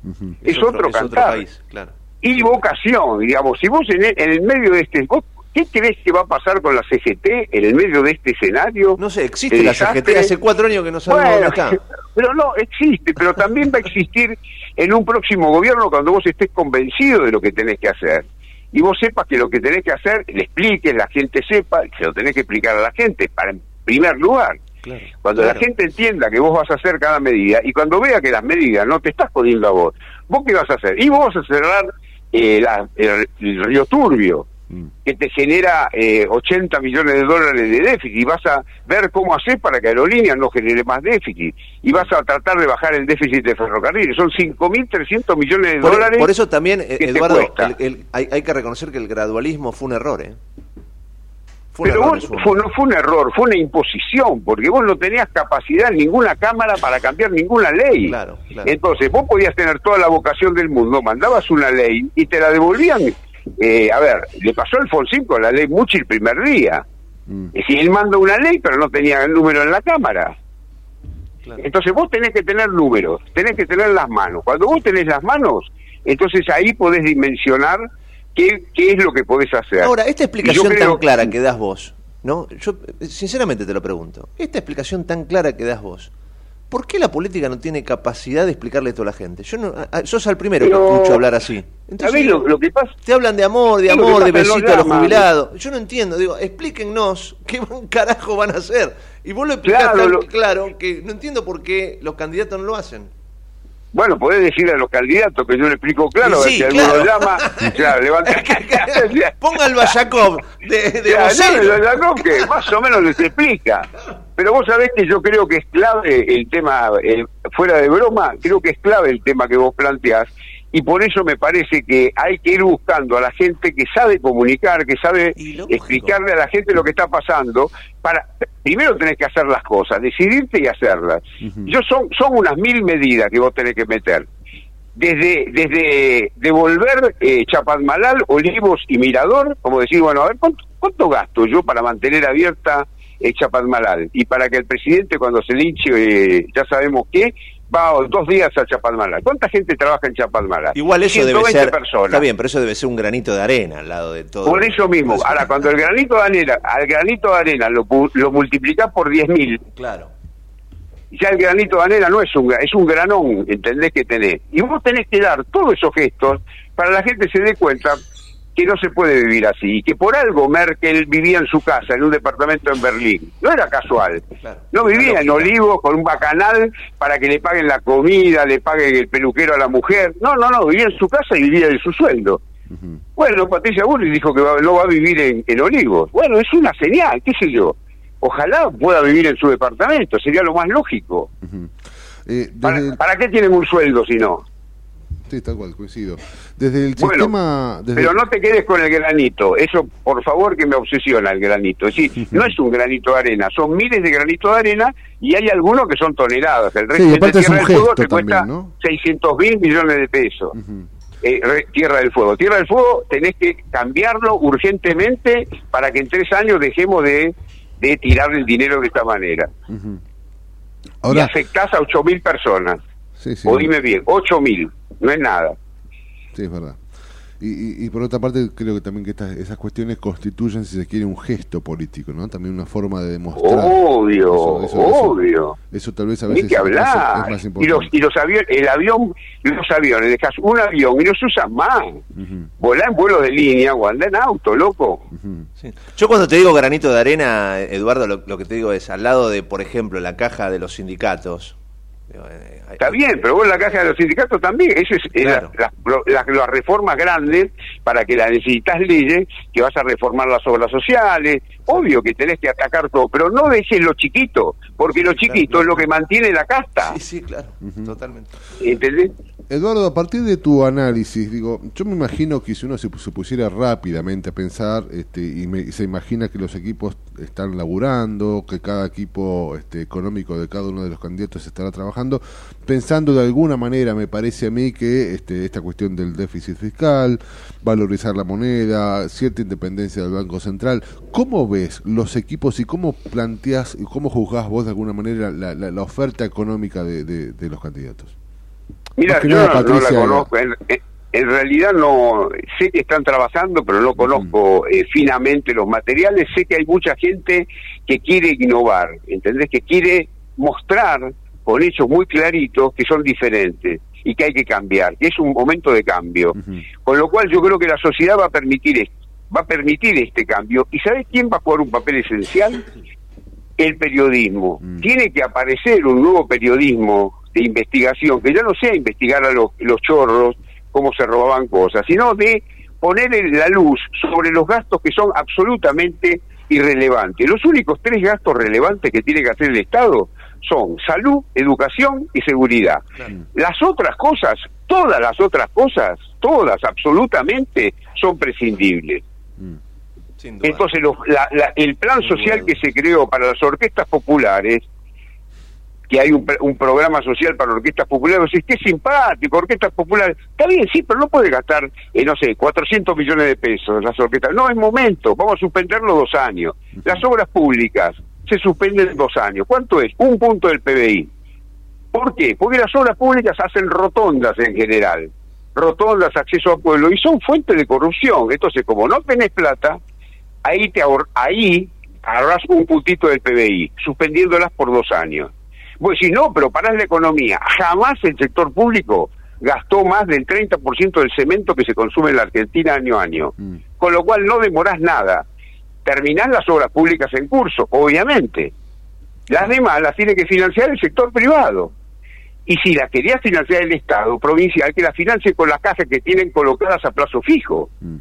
Es, otro, es otro país, claro. y vocación, digamos, si vos en el, en el medio de este, vos, ¿qué crees que va a pasar con la CGT en el medio de este escenario? No sé, existe la CGT, hace cuatro años que no sabemos Bueno, dónde está. Pero no, existe, pero también va a existir en un próximo gobierno cuando vos estés convencido de lo que tenés que hacer. Y vos sepas que lo que tenés que hacer, le expliques, la gente sepa, se lo tenés que explicar a la gente, para en primer lugar. Cuando claro. la gente entienda que vos vas a hacer cada medida y cuando vea que las medidas no te estás poniendo a vos, ¿vos qué vas a hacer? Y vos vas a cerrar eh, la- el, el río turbio, que te genera eh, 80 millones de dólares de déficit y vas a ver cómo hacer para que Aerolíneas no genere más déficit y vas a tratar de bajar el déficit de ferrocarriles. Son 5.300 millones de Por, dólares. por eso también, eh, Eduardo, el- el- hay, hay que reconocer que el gradualismo fue un error, ¿eh? Fue Pero error vos, fue, no fue un error, fue una imposición, porque vos no tenías capacidad en ninguna Cámara para cambiar ninguna ley. Claro, claro. Entonces, vos podías tener toda la vocación del mundo, mandabas una ley y te la devolvían. Eh, a ver, le pasó a Alfonsín con la ley Muchi el primer día. Es decir, él manda una ley, pero no tenía el número en la Cámara. Entonces vos tenés que tener números, tenés que tener las manos. Cuando vos tenés las manos, entonces ahí podés dimensionar qué, qué es lo que podés hacer. Ahora, esta explicación creo- tan clara que das vos, ¿no? Yo sinceramente te lo pregunto. Esta explicación tan clara que das vos, ¿por qué la política no tiene capacidad de explicarle esto a la gente? Yo no, a- sos al primero Pero- que escucho hablar así. ¿Sabés lo, lo que pasa? Te hablan de amor, de amor, de besito a los jubilados. Yo no entiendo, digo, explíquennos qué carajo van a hacer. Y vos lo explicás Claro, tan lo- claro que no entiendo por qué los candidatos no lo hacen. Bueno, podés decir a los candidatos que yo le explico claro, sí, si alguno claro. llama, claro, levanta. Ponga al Bayakov de, de Ya, no, no, que más o menos les explica. Pero vos sabés que yo creo que es clave el tema, eh, fuera de broma, creo que es clave el tema que vos planteás. Y por eso me parece que hay que ir buscando a la gente que sabe comunicar, que sabe explicarle a la gente lo que está pasando. Para Primero tenés que hacer las cosas, decidirte y hacerlas. Yo son, son unas mil medidas que vos tenés que meter desde desde devolver eh, Chapadmalal, Olivos y Mirador, como decir, bueno, a ver, ¿cuánto, cuánto gasto yo para mantener abierta eh, Chapadmalal? Y para que el presidente cuando se linche, eh, ya sabemos qué, va dos días a Chapadmalal. ¿Cuánta gente trabaja en Chapadmalal? Igual eso debe 120 ser. personas. Está bien, pero eso debe ser un granito de arena al lado de todo. Por eso mismo, ahora cuando el granito de arena, al granito de arena lo, lo multiplicás por 10.000, Claro. ya el granito de arena no es un, es un granón, ¿entendés que tenés? Y vos tenés que dar todos esos gestos para que la gente se dé cuenta que no se puede vivir así, y que por algo Merkel vivía en su casa, en un departamento en Berlín. No era casual. No vivía en Olivos con un bacanal para que le paguen la comida, le paguen el peluquero a la mujer. No, no, no, vivía en su casa y vivía de su sueldo. Bueno, Patricia Bullrich dijo que va- no va a vivir en, en Olivos. Bueno, es una señal, qué sé yo. Ojalá pueda vivir en su departamento, sería lo más lógico. Eh, ¿Para, desde el- para qué tienen un sueldo si no? Sí, tal cual, coincido. Desde el Bueno, sistema... desde- Pero no te quedes con el granito, eso por favor que me obsesiona el granito. Es decir, no es un granito de arena, son miles de granitos de arena y hay algunos que son toneladas. El Sí, resto de aparte es Tierra del Fuego te cuesta ¿no? 600 mil millones de pesos. Eh, re- Tierra del Fuego. Tierra del Fuego tenés que cambiarlo urgentemente para que en tres años dejemos de, de tirar el dinero de esta manera. Ujú. y Ahora, afectás a 8 mil personas. sí, sí, O dime bien, 8 mil, no es nada. sí, es verdad. Y, y- y por otra parte, creo que también que estas, esas cuestiones constituyen, si se quiere, un gesto político, ¿no? También una forma de demostrar. Obvio, Eso- eso- eso- obvio. Eso, tal vez a Ni veces que es- hablar. es más y importante. los, y los aviones, el avión, los aviones, dejas un avión y no se usan más. Volá en vuelo de línea o anda en auto, loco. Yo cuando te digo granito de arena, Eduardo, lo, lo que te digo es al lado de, por ejemplo, la caja de los sindicatos, Está bien, pero vos en la caja de los sindicatos también. Eso es, es la- las, las- las reformas grandes para que la necesitas leyes, que vas a reformar las obras sociales. Obvio que tenés que atacar todo, pero no dejes lo chiquito, porque lo chiquito es lo que mantiene la casta. Sí, sí, claro, totalmente. ¿Entendés? Eduardo, a partir de tu análisis, digo, yo me imagino que si uno se, se pusiera rápidamente a pensar este, y, me- y se imagina que los equipos están laburando, que cada equipo este, económico de cada uno de los candidatos estará trabajando, pensando de alguna manera, me parece a mí que este, esta cuestión del déficit fiscal, valorizar la moneda, cierta independencia del Banco Central, ¿cómo ves los equipos y cómo planteas y cómo juzgás vos de alguna manera la, la- la oferta económica de- de- de los candidatos? Mira, yo no, no la conozco. En, realidad no sé que están trabajando, pero no conozco eh, finamente los materiales. Sé que hay mucha gente que quiere innovar, ¿entendés? Que quiere mostrar con hechos muy claritos que son diferentes y que hay que cambiar, que es un momento de cambio. Con lo cual yo creo que la sociedad va a permitir esto, va a permitir este cambio. ¿Y sabés quién va a jugar un papel esencial? El periodismo. Tiene que aparecer un nuevo periodismo de investigación, que ya no sea investigar a los, los chorros, cómo se robaban cosas, sino de poner en la luz sobre los gastos que son absolutamente irrelevantes. Los únicos tres gastos relevantes que tiene que hacer el Estado son salud, educación y seguridad. Las otras cosas, todas las otras cosas, todas absolutamente son prescindibles. Duda. Entonces, los- la- la- el plan social que se creó para las orquestas populares, que hay un, un programa social para orquestas populares, es que es simpático, orquestas populares, está bien, sí, pero no puede gastar, eh, no sé, 400 millones de pesos las orquestas. No, es momento, vamos a suspenderlo dos años. Las obras públicas se suspenden dos años. ¿Cuánto es? Un punto del PBI. ¿Por qué? Porque las obras públicas hacen rotondas en general. Rotondas, acceso a pueblo, y son fuente de corrupción. Entonces, como no tenés plata, ahí te ahor ahí agarrás un puntito del PBI, suspendiéndolas por dos años. Pues si no, pero parás la economía. Jamás el sector público gastó más del 30% del cemento que se consume en la Argentina año a año. Con lo cual no demorás nada. Terminás las obras públicas en curso, obviamente. Las demás las tiene que financiar el sector privado. Y si las quería financiar el Estado provincial, que las financie con las cajas que tienen colocadas a plazo fijo. Claro.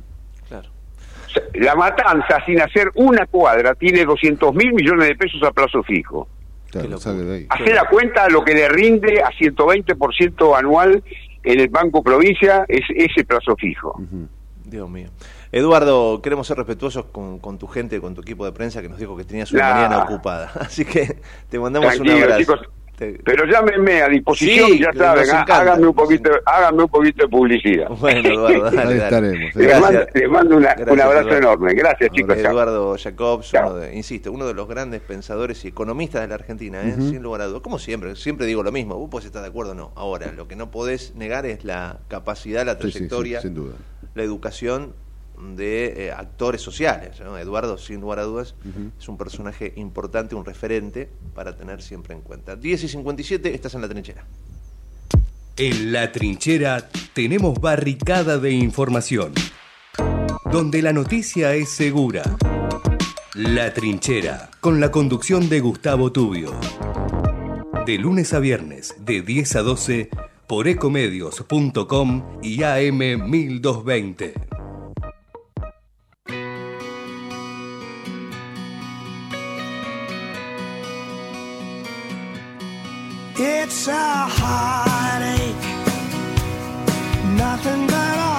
La matanza, sin hacer una cuadra, tiene 200 mil millones de pesos a plazo fijo. Claro. Hacer la cuenta lo que le rinde a 120% anual en el Banco Provincia es ese plazo fijo. Dios mío. Eduardo, queremos ser respetuosos con, con tu gente, con tu equipo de prensa que nos dijo que tenías una Nah. mañana ocupada. Así que te mandamos un Tranquilo, abrazo. chicos. Te- Pero llámenme a disposición, Sí, ya saben, encanta, háganme un poquito, háganme un poquito de publicidad. Bueno, Eduardo, dale, Ahí dale. estaremos. Les mando, les mando una- Gracias, un abrazo Eduardo. enorme. Gracias, chicos. chao. Eduardo Jacobs, uno de- insisto, uno de los grandes pensadores y economistas de la Argentina, ¿eh? Sin lugar a dudas. Como siempre, siempre digo lo mismo, vos podés estar de acuerdo o no. Ahora, lo que no podés negar es la capacidad, la Sí, sí, sí, trayectoria, sin duda. la educación de eh, actores sociales. ¿no? Eduardo, sin lugar a dudas, es un personaje importante, un referente para tener siempre en cuenta. 10 y 57, estás en la trinchera. En la trinchera tenemos barricada de información, donde la noticia es segura. La trinchera, con la conducción de Gustavo Tubio. De lunes a viernes, de 10 a 12, por ecomedios.com y AM 1220. It's a heartache, nothing but a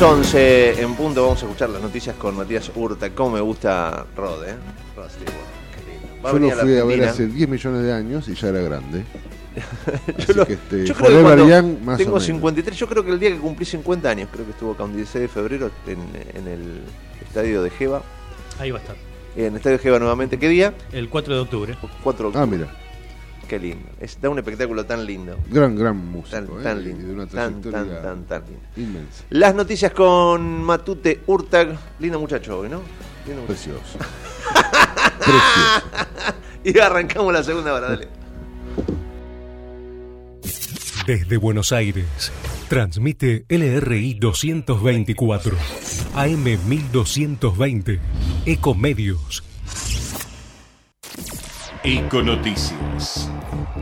Las 11 en punto vamos a escuchar las noticias con Matías Hurta. Cómo me gusta Rod, ¿eh? Rod Stewart, qué lindo. Va Yo venir lo a la fui a ver Argentina. hace 10 millones de años y ya era grande. Yo, Así lo- que este, yo creo que cuando Young, más tengo menos. 53, yo creo que el día que cumplí 50 años, creo que estuvo acá un 16 de febrero en, en el estadio de Jeva. Ahí va a estar. En el estadio de Jeva nuevamente. ¿Qué día? El 4 de octubre. 4 de Ah, octubre. mira. Qué lindo. Es, da un espectáculo tan lindo. Gran, gran músico. Tan, ¿eh? tan Y lindo. de una tan, trayectoria tan, tan, tan lindo. inmensa. Las noticias con Matute Urtag. Lindo muchacho hoy, ¿no? Lindo muchacho. Precioso. y arrancamos la segunda hora, dale. Desde Buenos Aires, transmite LRI 224, AM 1220, Ecomedios. Econoticias.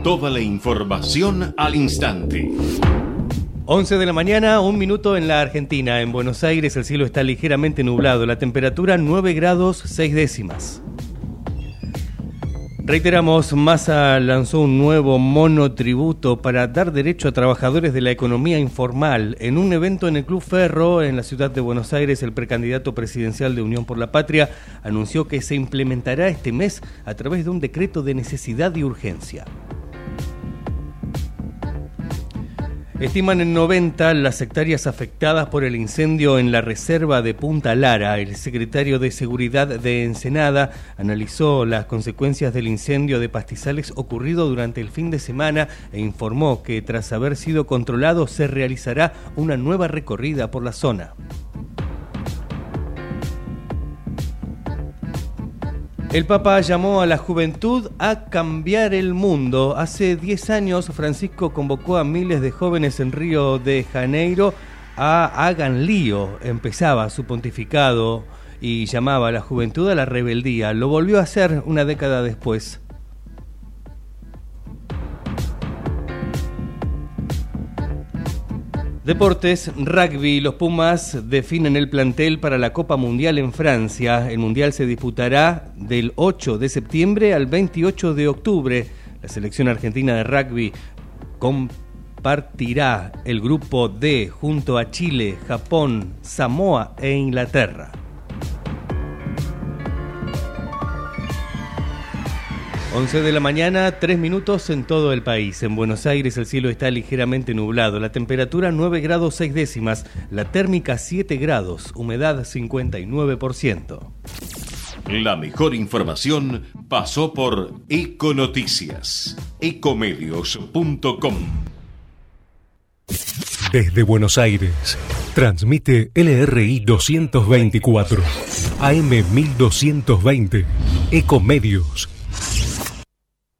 Toda la información al instante. 11 de la mañana, un minuto en la Argentina. En Buenos Aires el cielo está ligeramente nublado. La temperatura 9 grados 6 décimas. Reiteramos, Massa lanzó un nuevo monotributo para dar derecho a trabajadores de la economía informal. En un evento en el Club Ferro, en la ciudad de Buenos Aires, el precandidato presidencial de Unión por la Patria anunció que se implementará este mes a través de un decreto de necesidad y urgencia. Estiman en 90 las hectáreas afectadas por el incendio en la reserva de Punta Lara. El secretario de Seguridad de Ensenada analizó las consecuencias del incendio de pastizales ocurrido durante el fin de semana e informó que tras haber sido controlado se realizará una nueva recorrida por la zona. El Papa llamó a la juventud a cambiar el mundo. Hace 10 años Francisco convocó a miles de jóvenes en Río de Janeiro a hagan lío. Empezaba su pontificado y llamaba a la juventud a la rebeldía. Lo volvió a hacer una década después. Deportes, rugby, los Pumas definen el plantel para la Copa Mundial en Francia. El Mundial se disputará del 8 de septiembre al 28 de octubre. La selección argentina de rugby compartirá el grupo D junto a Chile, Japón, Samoa e Inglaterra. 11 de la mañana, 3 minutos en todo el país. En Buenos Aires el cielo está ligeramente nublado, la temperatura 9 grados 6 décimas, la térmica 7 grados, humedad 59%. La mejor información pasó por Econoticias. Ecomedios.com. Desde Buenos Aires, transmite LRI 224, AM 1220, Ecomedios.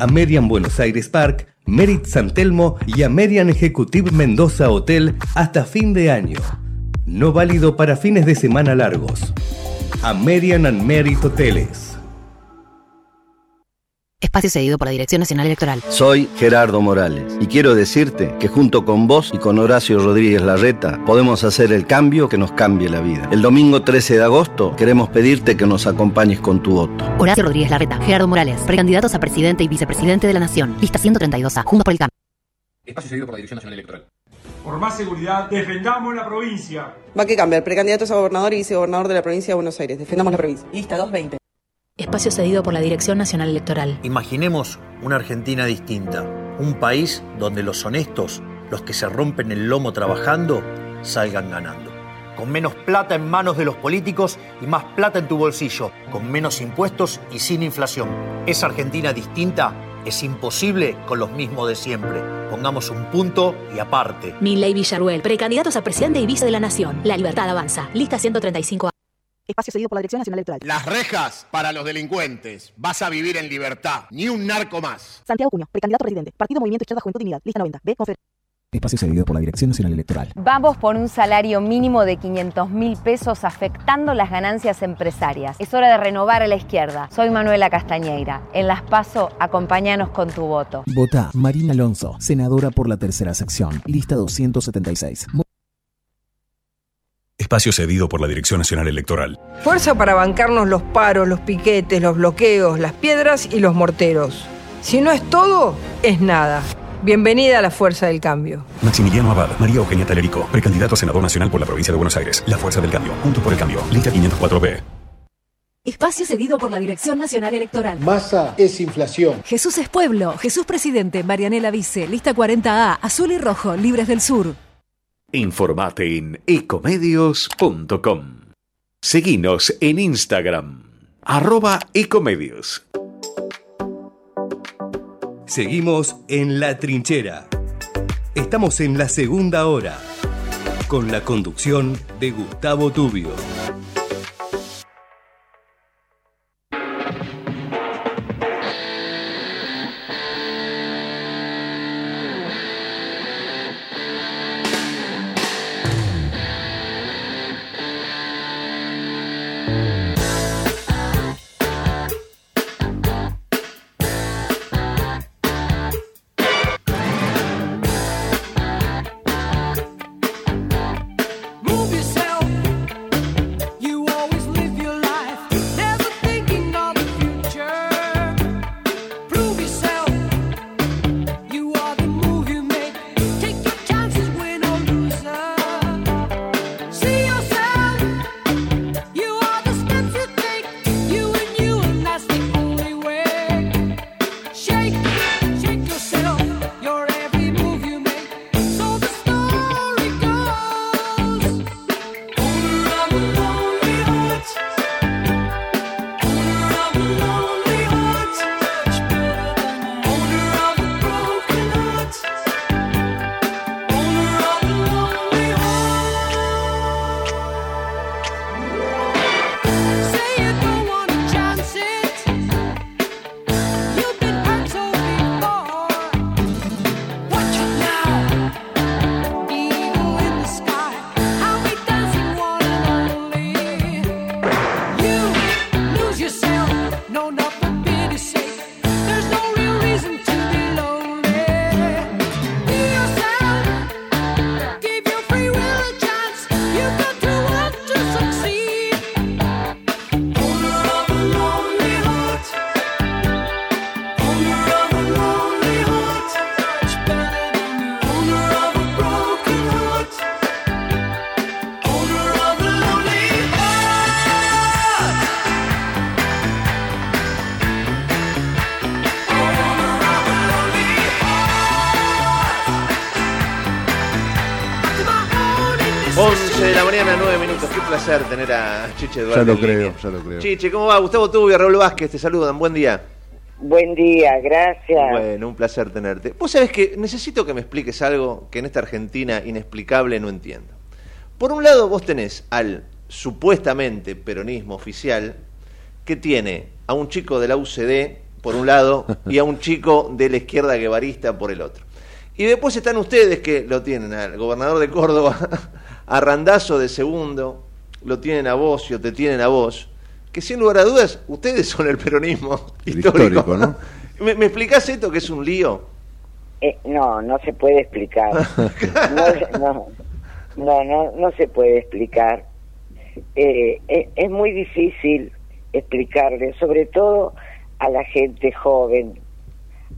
American Buenos Aires Park, Merit San Telmo y American Executive Mendoza Hotel hasta fin de año. No válido para fines de semana largos. American and Merit Hoteles. Espacio cedido por la Dirección Nacional Electoral. Soy Gerardo Morales y quiero decirte que junto con vos y con Horacio Rodríguez Larreta podemos hacer el cambio que nos cambie la vida. El domingo 13 de agosto queremos pedirte que nos acompañes con tu voto. Horacio Rodríguez Larreta, Gerardo Morales, precandidatos a presidente y vicepresidente de la Nación. Lista 132A, Juntos por el Cambio. Espacio cedido por la Dirección Nacional Electoral. Por más seguridad, defendamos la provincia. Va que cambiar, precandidatos a gobernador y vicegobernador de la provincia de Buenos Aires. Defendamos la provincia. Lista 220. Espacio cedido por la Dirección Nacional Electoral. Imaginemos una Argentina distinta, un país donde los honestos, los que se rompen el lomo trabajando, salgan ganando. Con menos plata en manos de los políticos y más plata en tu bolsillo, con menos impuestos y sin inflación. Esa Argentina distinta es imposible con los mismos de siempre. Pongamos un punto y aparte. Milley Villarruel, precandidatos a presidente y vice de la Nación. La libertad avanza. Lista 135A. Espacio cedido por la Dirección Nacional Electoral. Las rejas para los delincuentes. Vas a vivir en libertad. Ni un narco más. Santiago Cuño, precandidato a presidente. Partido Movimiento Izquierda Juventud Dignidad. Lista 90. B. Confer. Espacio cedido por la Dirección Nacional Electoral. Vamos por un salario mínimo de 500 mil pesos afectando las ganancias empresarias. Es hora de renovar a la izquierda. Soy Manuela Castañeira. En Las Paso, acompáñanos con tu voto. Vota Marina Alonso, senadora por la tercera sección. Lista 276. Espacio cedido por la Dirección Nacional Electoral. Fuerza para bancarnos los paros, los piquetes, los bloqueos, las piedras y los morteros. Si no es todo, es nada. Bienvenida a la Fuerza del Cambio. Maximiliano Abad, María Eugenia Talerico, precandidato a senador nacional por la provincia de Buenos Aires. La Fuerza del Cambio, Juntos por el Cambio, lista 504B. Espacio cedido por la Dirección Nacional Electoral. Masa es inflación. Jesús es pueblo. Jesús presidente. Marianela Vice. Lista 40A. Azul y rojo. Libres del Sur. Informate en ecomedios.com. Seguinos en Instagram, arroba ecomedios. Seguimos en La Trinchera. Estamos en la segunda hora, con la conducción de Gustavo Tubio. Mañana, 9 minutos. Qué placer tener a Chiche Eduardo. Ya lo creo, línea. ya lo creo. Chiche, ¿cómo va? Gustavo Tubio, Raúl Vázquez, te saludan. Buen día. Buen día, gracias. Bueno, un placer tenerte. Vos sabés que necesito que me expliques algo que en esta Argentina inexplicable no entiendo. Por un lado, vos tenés al supuestamente peronismo oficial que tiene a un chico de la UCD por un lado y a un chico de la izquierda guevarista por el otro. Y después están ustedes que lo tienen al gobernador de Córdoba, a Randazo de segundo, lo tienen a vos y o te tienen a vos, que sin lugar a dudas ustedes son el peronismo El histórico, histórico, ¿no? ¿Me, me explicás esto que es un lío? Eh, no, no se puede explicar. No, no, no, no, no se puede explicar. Eh, eh, es muy difícil explicarle, sobre todo a la gente joven,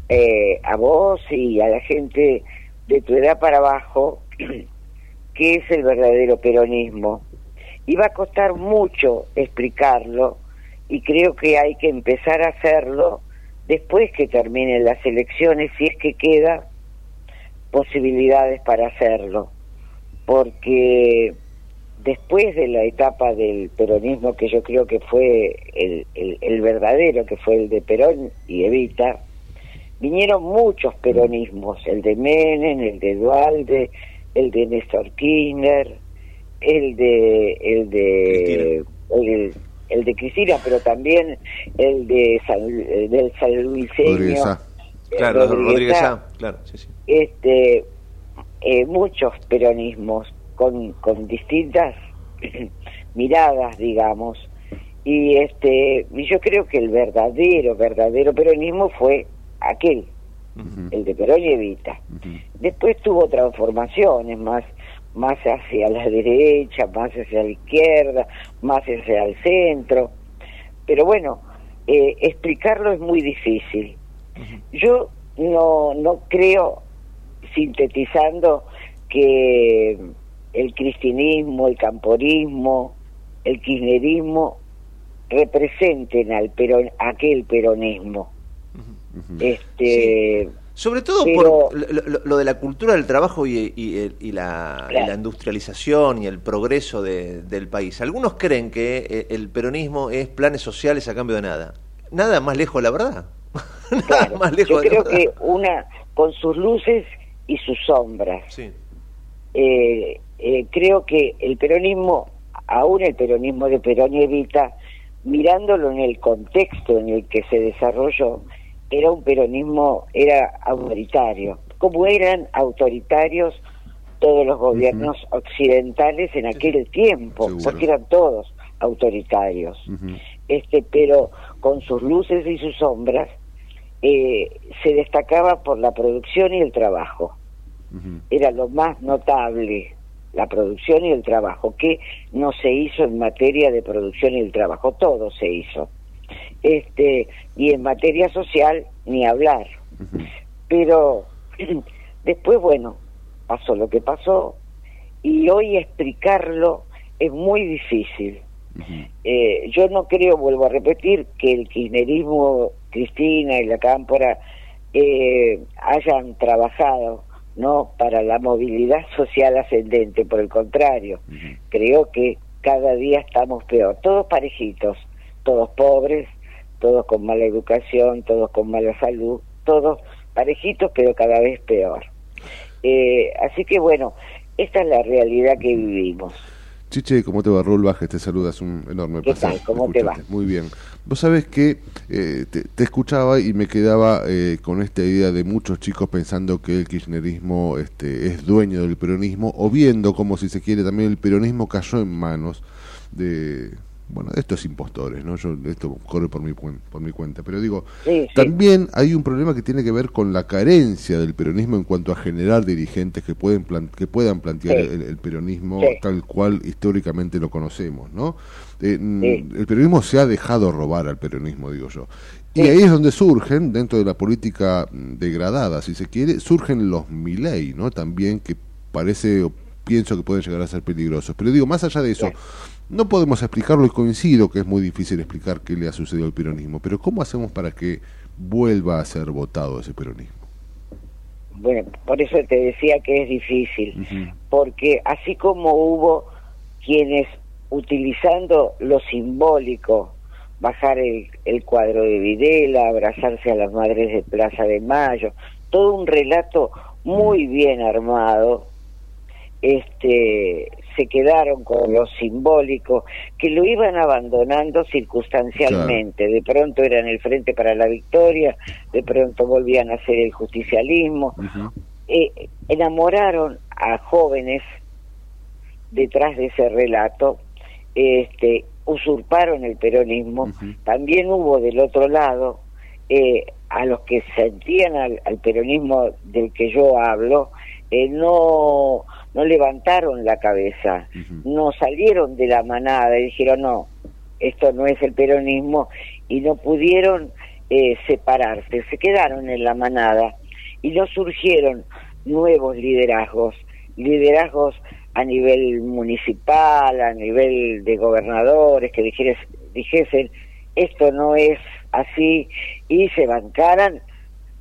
eh, a vos y a la gente de tu edad para abajo, qué es el verdadero peronismo. Y va a costar mucho explicarlo y creo que hay que empezar a hacerlo después que terminen las elecciones, si es que queda posibilidades para hacerlo. Porque después de la etapa del peronismo, que yo creo que fue el, el- el verdadero, que fue el de Perón y Evita, vinieron muchos peronismos, el de Menem, el de Dualde, el de Néstor Kirchner, el de el de el, el de Cristina, pero también el de San, el del San Luiseño, Rodríguez Sá. eh, Claro, Rodríguez Rodríguez Sá claro, sí, sí. este eh, muchos peronismos con, con distintas miradas digamos y este y yo creo que el verdadero verdadero peronismo fue aquel el de Perón y Evita. Después tuvo transformaciones más más hacia la derecha más hacia la izquierda más hacia el centro. Pero bueno eh, explicarlo es muy difícil. Yo no no creo sintetizando que el cristianismo, el camporismo, el kirchnerismo representen al peron, aquel peronismo. Este, Sobre todo Pero- por lo, lo- lo de la cultura del trabajo y, y- y- y la, y Claro. la industrialización y el progreso de- del país. Algunos creen que eh, el peronismo es planes sociales a cambio de nada. Nada más lejos de la verdad. nada más lejos yo de creo que una con sus luces y sus sombras. Sí. Eh, eh, creo que el peronismo, aún el peronismo de Perón y Evita, mirándolo en el contexto en el que se desarrolló, era un peronismo, era autoritario, como eran autoritarios todos los gobiernos occidentales en aquel tiempo, Seguro. porque eran todos autoritarios. Este, pero con sus luces y sus sombras, eh, se destacaba por la producción y el trabajo. Era lo más notable la producción y el trabajo que no se hizo en materia de producción y el trabajo todo se hizo este y en materia social ni hablar. Pero después bueno pasó lo que pasó y hoy explicarlo es muy difícil. Eh, yo no creo, vuelvo a repetir, que el kirchnerismo, Cristina y la Cámpora eh, hayan trabajado no para la movilidad social ascendente, por el contrario, creo que cada día estamos peor, todos parejitos, todos pobres, todos con mala educación, todos con mala salud, todos parejitos, pero cada vez peor. Eh, así que bueno, esta es la realidad que vivimos. Chiche, ¿cómo te va? Raúl Bajes te saluda, es un enorme ¿Qué placer. tal? ¿Cómo te va? Muy bien. Vos sabés que eh, te, te escuchaba y me quedaba eh, con esta idea de muchos chicos pensando que el kirchnerismo este, es dueño del peronismo o viendo como si se quiere también el peronismo cayó en manos de bueno estos impostores no yo esto corre por mi por mi cuenta pero digo Sí, sí. también hay un problema que tiene que ver con la carencia del peronismo en cuanto a generar dirigentes que pueden que puedan plantear Sí. el, el peronismo tal cual históricamente lo conocemos, ¿no? Eh, mm. El peronismo se ha dejado robar al peronismo, digo yo. Y ahí es donde surgen, dentro de la política mm, degradada, si se quiere, surgen los Milei, ¿no? También que parece, o pienso que pueden llegar a ser peligrosos. Pero digo, más allá de eso, no podemos explicarlo y coincido que es muy difícil explicar qué le ha sucedido al peronismo, pero ¿cómo hacemos para que vuelva a ser votado ese peronismo? Bueno, por eso te decía que es difícil, porque así como hubo quienes utilizando lo simbólico, bajar el, el cuadro de Videla, abrazarse a las madres de Plaza de Mayo, todo un relato muy bien armado, este se quedaron con lo simbólico, que lo iban abandonando circunstancialmente. De pronto eran el Frente para la Victoria, de pronto volvían a ser el justicialismo. Eh, enamoraron a jóvenes detrás de ese relato, este, usurparon el peronismo. También hubo del otro lado eh, a los que sentían al, al peronismo del que yo hablo, eh, no, no levantaron la cabeza, no salieron de la manada y dijeron, no, esto no es el peronismo, y no pudieron eh, separarse, se quedaron en la manada y no surgieron nuevos liderazgos, liderazgos a nivel municipal, a nivel de gobernadores, que dijeres- dijesen, esto no es así, y se bancaran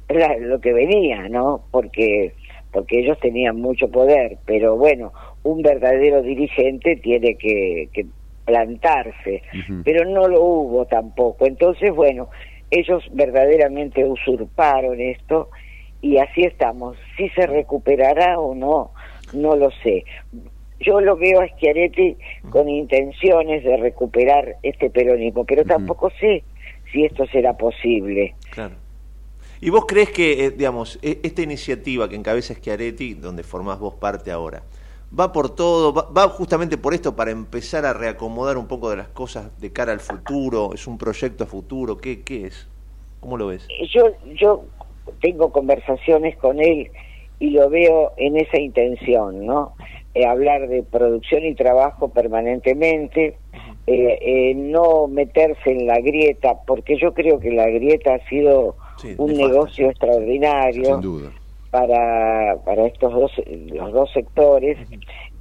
la- lo que venía, ¿no? Porque, porque ellos tenían mucho poder, pero bueno, un verdadero dirigente tiene que, que plantarse, pero no lo hubo tampoco. Entonces, bueno, ellos verdaderamente usurparon esto y así estamos. Si se recuperará o no, no lo sé. Yo lo veo a Schiaretti con intenciones de recuperar este peronismo, pero tampoco sé si esto será posible. Claro. ¿Y vos crees que, eh, digamos, e- esta iniciativa que encabeza Schiaretti, donde formás vos parte ahora, va por todo, va, va justamente por esto para empezar a reacomodar un poco de las cosas de cara al futuro? ¿Es un proyecto a futuro? ¿Qué, qué es? ¿Cómo lo ves? yo yo tengo conversaciones con él y lo veo en esa intención, ¿no? Eh, hablar de producción y trabajo permanentemente, eh, eh, no meterse en la grieta, porque yo creo que la grieta ha sido un negocio extraordinario Sin duda. para, para estos dos, los dos sectores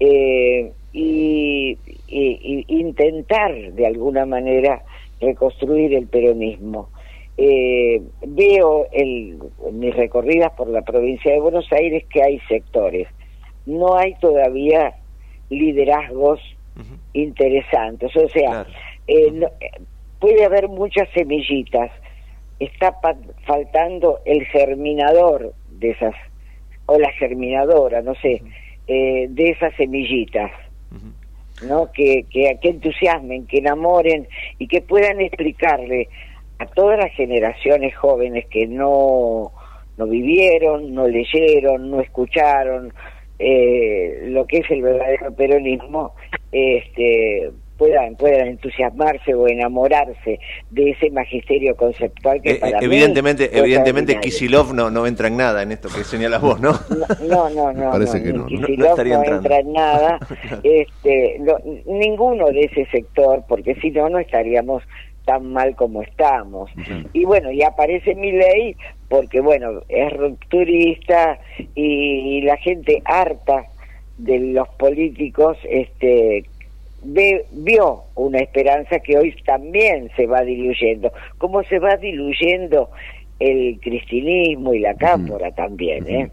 eh, y, y- y intentar de alguna manera reconstruir el peronismo. Eh, veo el, en mis recorridas por la provincia de Buenos Aires que hay sectores. No hay todavía liderazgos interesantes. O sea, eh, no- eh, puede haber muchas semillitas. Está faltando el germinador de esas, o la germinadora, no sé, eh, de esas semillitas. ¿no? Que, que, que entusiasmen, que enamoren y que puedan explicarle a todas las generaciones jóvenes que no, no vivieron, no leyeron, no escucharon eh, lo que es el verdadero peronismo, este, puedan, puedan entusiasmarse o enamorarse de ese magisterio conceptual que Eh, para eh, mí evidentemente, evidentemente. Kisilov no, no entra en nada en esto que señalas vos, ¿no? No, no, no, Parece no, que no, no, no no entra en nada, este, no, ninguno de ese sector, porque si no, no estaríamos tan mal como estamos. Y bueno, y aparece mi ley porque, bueno, es rupturista y, la gente harta de los políticos, este ve- vio una esperanza que hoy también se va diluyendo, como se va diluyendo el cristinismo y la cámpora también, ¿eh?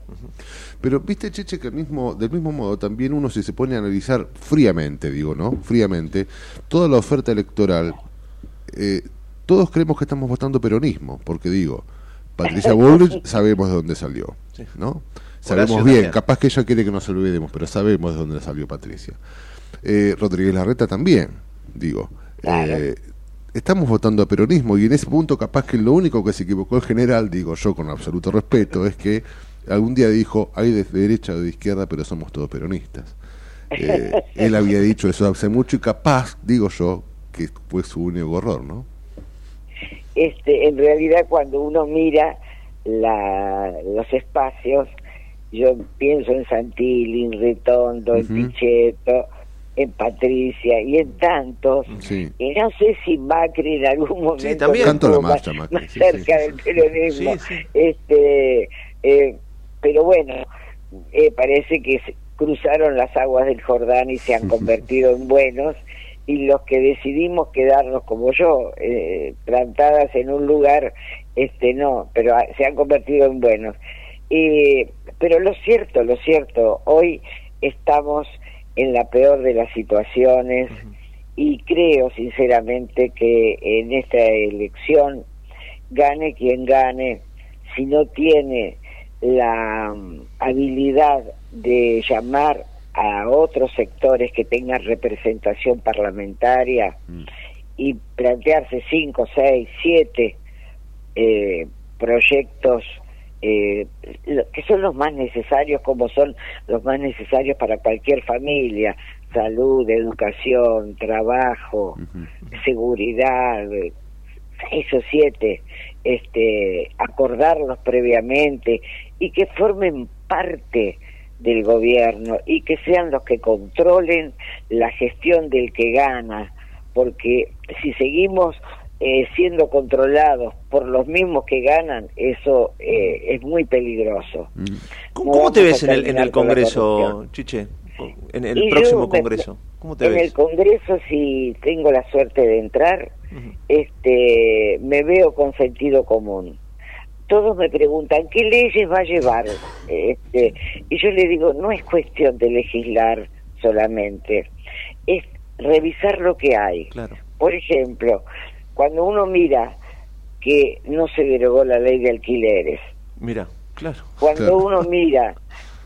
Pero viste, Cheche, que al mismo, del mismo modo también uno si se pone a analizar fríamente, digo, ¿no? Fríamente, toda la oferta electoral, eh, todos creemos que estamos votando peronismo, porque digo, Patricia Bullrich sabemos de dónde salió, ¿no? Sabemos Horacio bien, también. capaz que ella quiere que nos olvidemos, pero sabemos de dónde salió Patricia. Eh, Rodríguez Larreta también, digo. Eh, estamos votando a peronismo y en ese punto capaz que lo único que se equivocó el general, digo yo con absoluto respeto, es que algún día dijo, hay de derecha o de izquierda, pero somos todos peronistas. Eh, él había dicho eso hace mucho y capaz, digo yo, que fue su único error, ¿no? este, en realidad cuando uno mira la, los espacios, yo pienso en Santilli, en Ritondo, en Pichetto, en Patricia y en tantos, Sí. y no sé si Macri en algún momento también. Tanto la estuvo marcha, más, Macri, más sí, cerca sí, del peronismo, Sí, sí. este, eh, pero bueno, eh, parece que cruzaron las aguas del Jordán y se han convertido en buenos y los que decidimos quedarnos como yo, eh, plantadas en un lugar, este no, pero ah, se han convertido en buenos. Eh, pero lo cierto, lo cierto, hoy estamos en la peor de las situaciones. Y creo sinceramente que en esta elección gane quien gane, si no tiene la mm, habilidad de llamar a otros sectores que tengan representación parlamentaria y plantearse cinco, seis, siete eh, proyectos eh, que son los más necesarios, como son los más necesarios para cualquier familia, salud, educación, trabajo, seguridad, eh, seis o siete, este, acordarlos previamente y que formen parte del gobierno y que sean los que controlen la gestión del que gana, porque si seguimos eh, siendo controlados por los mismos que ganan, eso eh, es muy peligroso. ¿Cómo, No cómo te ves en el, en el Congreso. Chiche? En el próximo me- Congreso. ¿Cómo te en ves? el Congreso, si tengo la suerte de entrar, este, me veo con sentido común. Todos me preguntan qué leyes va a llevar, este, y yo le digo no es cuestión de legislar solamente, es revisar lo que hay. Por ejemplo, cuando uno mira que no se derogó la ley de alquileres, Mira, claro. cuando Claro. uno mira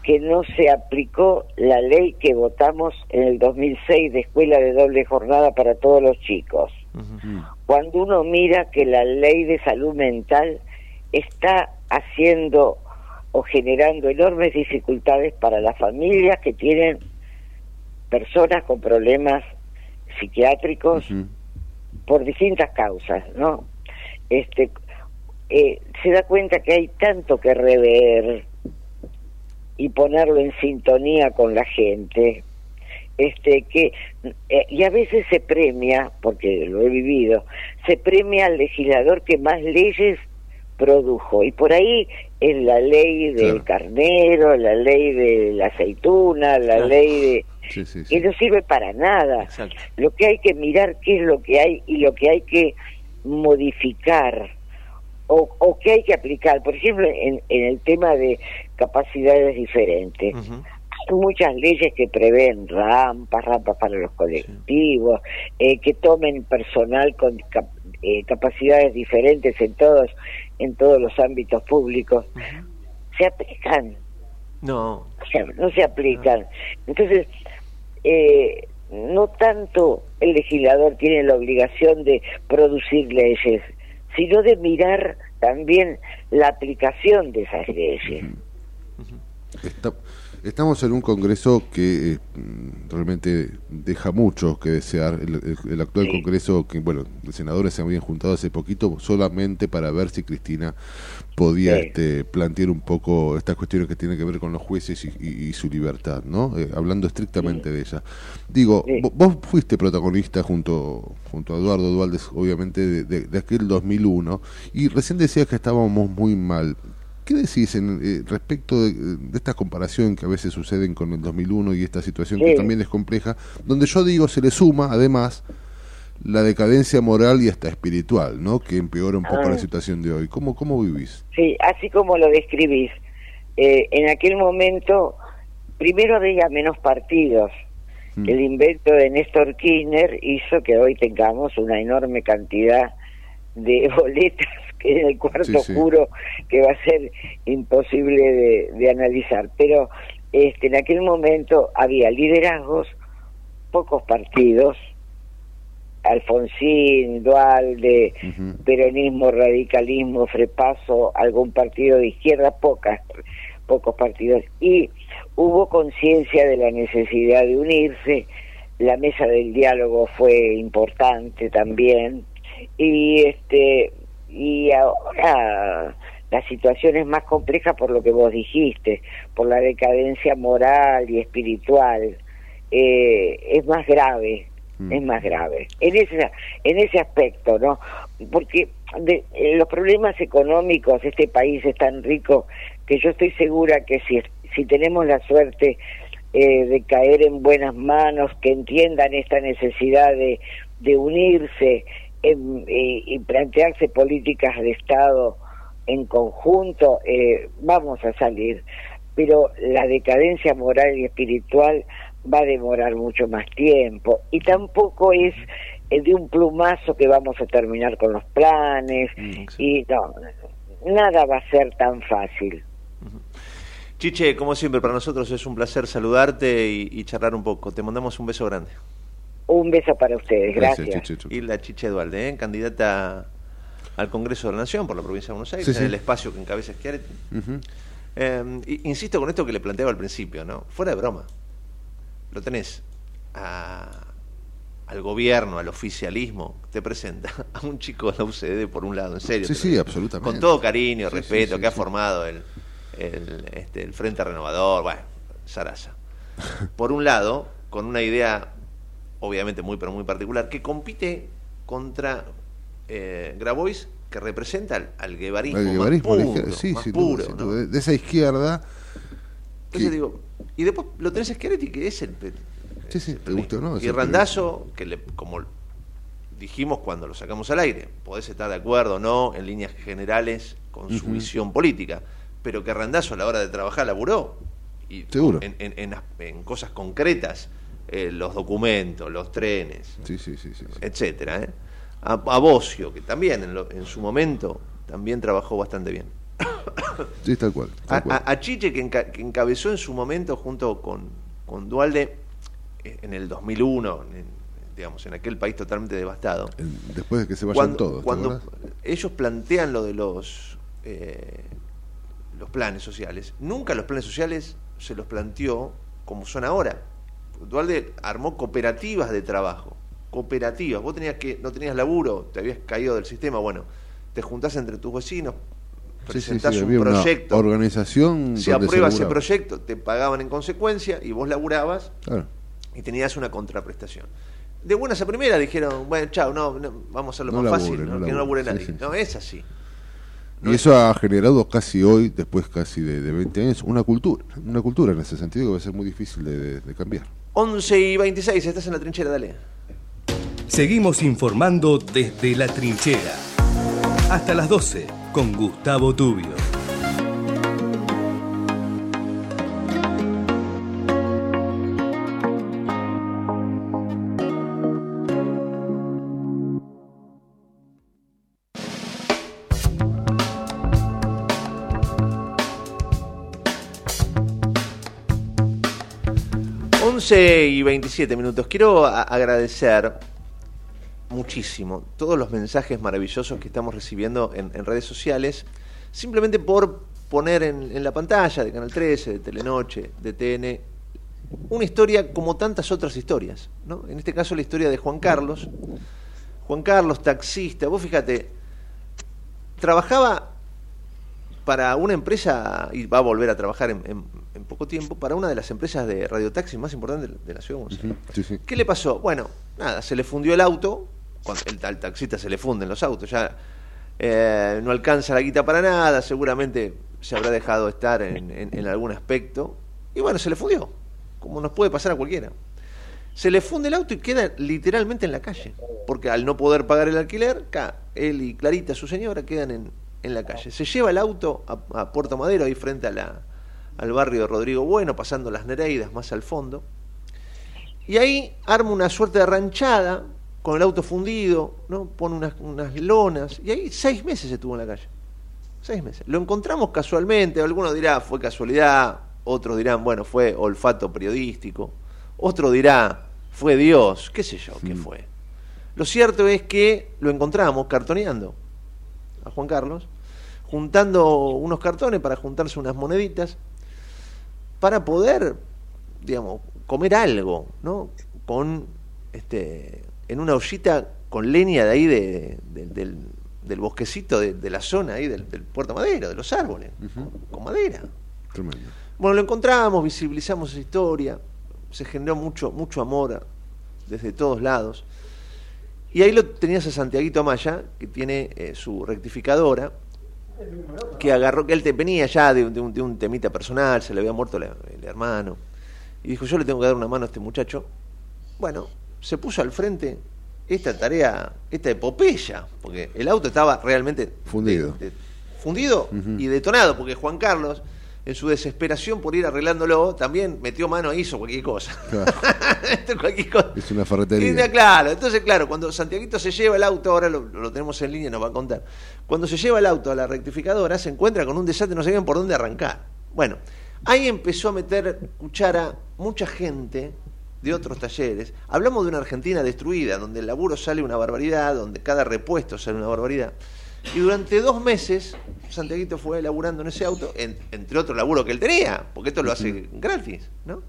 que no se aplicó la ley que votamos en el 2006 de escuela de doble jornada para todos los chicos, cuando uno mira que la ley de salud mental está haciendo o generando enormes dificultades para las familias que tienen personas con problemas psiquiátricos por distintas causas, ¿no? Este, eh, se da cuenta que hay tanto que rever y ponerlo en sintonía con la gente, este que eh, y a veces se premia, porque lo he vivido, se premia al legislador que más leyes produjo y por ahí es la ley del carnero, la ley de la aceituna, la Claro. ley de Sí, sí, que no sirve para nada. Lo que hay que mirar qué es lo que hay y lo que hay que modificar o, o que hay que aplicar. Por ejemplo, en, en el tema de capacidades diferentes. Hay muchas leyes que prevén rampas, rampas para los colectivos, eh, que tomen personal con cap- eh, capacidades diferentes en todos en todos los ámbitos públicos. Se aplican, No. o sea, no se aplican. Entonces, eh, no tanto el legislador tiene la obligación de producir leyes, sino de mirar también la aplicación de esas leyes. Está- estamos en un Congreso que eh, realmente deja mucho que desear. El, el- el actual Congreso, que bueno, los senadores se habían juntado hace poquito solamente para ver si Cristina podía Sí. este, plantear un poco estas cuestiones que tienen que ver con los jueces y, y- y su libertad, ¿no? Eh, hablando estrictamente de ella. Digo, vo- vos fuiste protagonista junto, junto a Eduardo Dualdes, obviamente, de, de- de aquel 2001, y recién decías que estábamos muy mal. ¿Qué decís en, eh, respecto de, de esta comparación que a veces suceden con el 2001 y esta situación que también es compleja, donde yo digo se le suma además la decadencia moral y hasta espiritual, ¿no? Que empeora un poco Ah. la situación de hoy. ¿Cómo, cómo vivís? Sí, así como lo describís. Eh, en aquel momento, primero había menos partidos. El invento de Néstor Kirchner hizo que hoy tengamos una enorme cantidad de boletas que en el cuarto Sí, sí. oscuro que va a ser imposible de, de analizar. Pero este, en aquel momento había liderazgos, pocos partidos, Alfonsín, Dualde, peronismo, radicalismo, frepaso, algún partido de izquierda, pocas, pocos partidos. Y hubo conciencia de la necesidad de unirse, la mesa del diálogo fue importante también, y este y ahora la situación es más compleja por lo que vos dijiste, por la decadencia moral y espiritual, eh, es más grave, es más grave. En ese, en ese aspecto, ¿no? Porque de, eh, los problemas económicos, este país es tan rico que yo estoy segura que si, si tenemos la suerte eh, de caer en buenas manos, que entiendan esta necesidad de, de unirse y plantearse políticas de Estado en conjunto, eh, vamos a salir. Pero la decadencia moral y espiritual va a demorar mucho más tiempo y tampoco es eh, de un plumazo que vamos a terminar con los planes y no, nada va a ser tan fácil. Chiche, como siempre, para nosotros es un placer saludarte y, y charlar un poco. Te mandamos un beso grande. Un beso para ustedes, gracias. Y la Chiche Dualde, ¿eh? candidata al Congreso de la Nación por la provincia de Buenos Aires, Sí, sí. en el espacio que encabeza Schiaretti. Eh, insisto con esto que le planteaba al principio, ¿no? Fuera de broma. Lo tenés a, al gobierno, al oficialismo, te presenta a un chico de la UCD por un lado, en serio. Sí, sí, absolutamente. Con todo cariño, Sí, respeto, sí, sí, que ha formado el, el, este, el Frente Renovador, bueno, Sarasa. Por un lado, con una idea, obviamente muy, pero muy particular, que compite contra eh, Grabois, que representa al, al guevarismo, más puro, sí, más puro. De- esa izquierda. Entonces digo, y después lo tenés a Schiaretti, que es el, Sí, sí, te guste o no. y Randazo, que le, como dijimos cuando lo sacamos al aire, podés estar de acuerdo o no en líneas generales con su visión política, pero que Randazo a la hora de trabajar laburó y Seguro. En, en- en as- en cosas concretas, eh, los documentos, los trenes, Sí, etcétera. ¿eh? A, a Bocio, que también en, lo- en su momento también trabajó bastante bien. Sí, tal cual. tal A, cual. a- a Chiche, que, enca- que encabezó en su momento junto con, con Dualde eh, en el 2001, en- digamos, en aquel país totalmente devastado. Después de que se vayan Cuando, todos. ¿te cuando acordás? ellos plantean lo de los, eh, los planes sociales, nunca los planes sociales se los planteó como son ahora. Dualde armó cooperativas de trabajo, cooperativas. Vos tenías que, no tenías laburo, te habías caído del sistema, bueno, te juntás entre tus vecinos, Sí, sí, sí, presentás había un una proyecto, organización. se aprueba ese proyecto, te pagaban en consecuencia y vos laburabas Claro. y tenías una contraprestación. De buenas a primeras dijeron, bueno, chao, no, no, vamos a hacerlo No más labure, fácil, no que no labure sí, nadie. sí, no, es así. Y eso ha generado casi hoy, después casi de, de 20 años, una cultura. Una cultura en ese sentido que va a ser muy difícil de, de- de cambiar. 11 y 26, estás en la trinchera, dale. Seguimos informando desde la trinchera. Hasta las 12 con Gustavo Tubio. Once 11 y 27 minutos. Quiero agradecer muchísimo todos los mensajes maravillosos que estamos recibiendo en, redes sociales, simplemente por poner en, en la pantalla de Canal 13, de Telenoche, de TN, una historia como tantas otras historias. ¿no? En este caso la historia de Juan Carlos. Juan Carlos, taxista, vos fíjate, trabajaba para una empresa, y va a volver a trabajar en, en- en poco tiempo, para una de las empresas de radiotaxi más importantes de la ciudad de Buenos Aires. Sí, sí. ¿Qué le pasó? Bueno, nada, se le fundió el auto, cuando el, al taxista se le funden los autos, ya eh, no alcanza la guita para nada, seguramente se habrá dejado estar en, en- en algún aspecto, y bueno, se le fundió, como nos puede pasar a cualquiera. Se le funde el auto y queda literalmente en la calle, porque al no poder pagar el alquiler, él y Clarita, su señora, quedan en, en la calle. Se lleva el auto a, a Puerto Madero, ahí frente a la, al barrio de Rodrigo Bueno, pasando las Nereidas más al fondo. Y ahí arma una suerte de ranchada con el auto fundido, ¿no? Pone unas, unas lonas. Y ahí seis meses estuvo en la calle. Seis meses. Lo encontramos casualmente. Algunos dirán fue casualidad. Otros dirán, bueno, fue olfato periodístico. Otro dirá, fue Dios. ¿Qué sé yo qué fue? Lo cierto es que lo encontramos cartoneando a Juan Carlos, juntando unos cartones para juntarse unas moneditas para poder, digamos, comer algo, ¿no? Con, este, en una ollita con leña de ahí de, de- del, del bosquecito de, de la zona ahí del, del Puerto Madero, de los árboles, con madera. Tremendo. Bueno, lo encontramos, visibilizamos esa historia, se generó mucho, mucho amor desde todos lados. Y ahí lo tenías a Santiaguito Amaya, que tiene eh, su rectificadora, que agarró, que él te venía ya de, un- de un, de un temita personal, se le había muerto la- el hermano, y dijo, yo le tengo que dar una mano a este muchacho. Bueno, se puso al frente esta tarea, esta epopeya, porque el auto estaba realmente Fundido. de- fundido y detonado, porque Juan Carlos, en su desesperación por ir arreglándolo, también metió mano e hizo cualquier cosa. Claro, Esto es cualquier cosa. es una ferretería. claro, entonces, claro, cuando Santiaguito se lleva el auto, ahora lo, lo tenemos en línea, nos va a contar. Cuando se lleva el auto a la rectificadora, se encuentra con un desastre, no sabían por dónde arrancar. Bueno, ahí empezó a meter cuchara mucha gente de otros talleres. Hablamos de una Argentina destruida, donde el laburo sale una barbaridad, donde cada repuesto sale una barbaridad. Y durante dos meses, Santiaguito fue laburando en ese auto, en- entre otro laburo que él tenía, porque esto lo hace gratis, ¿no?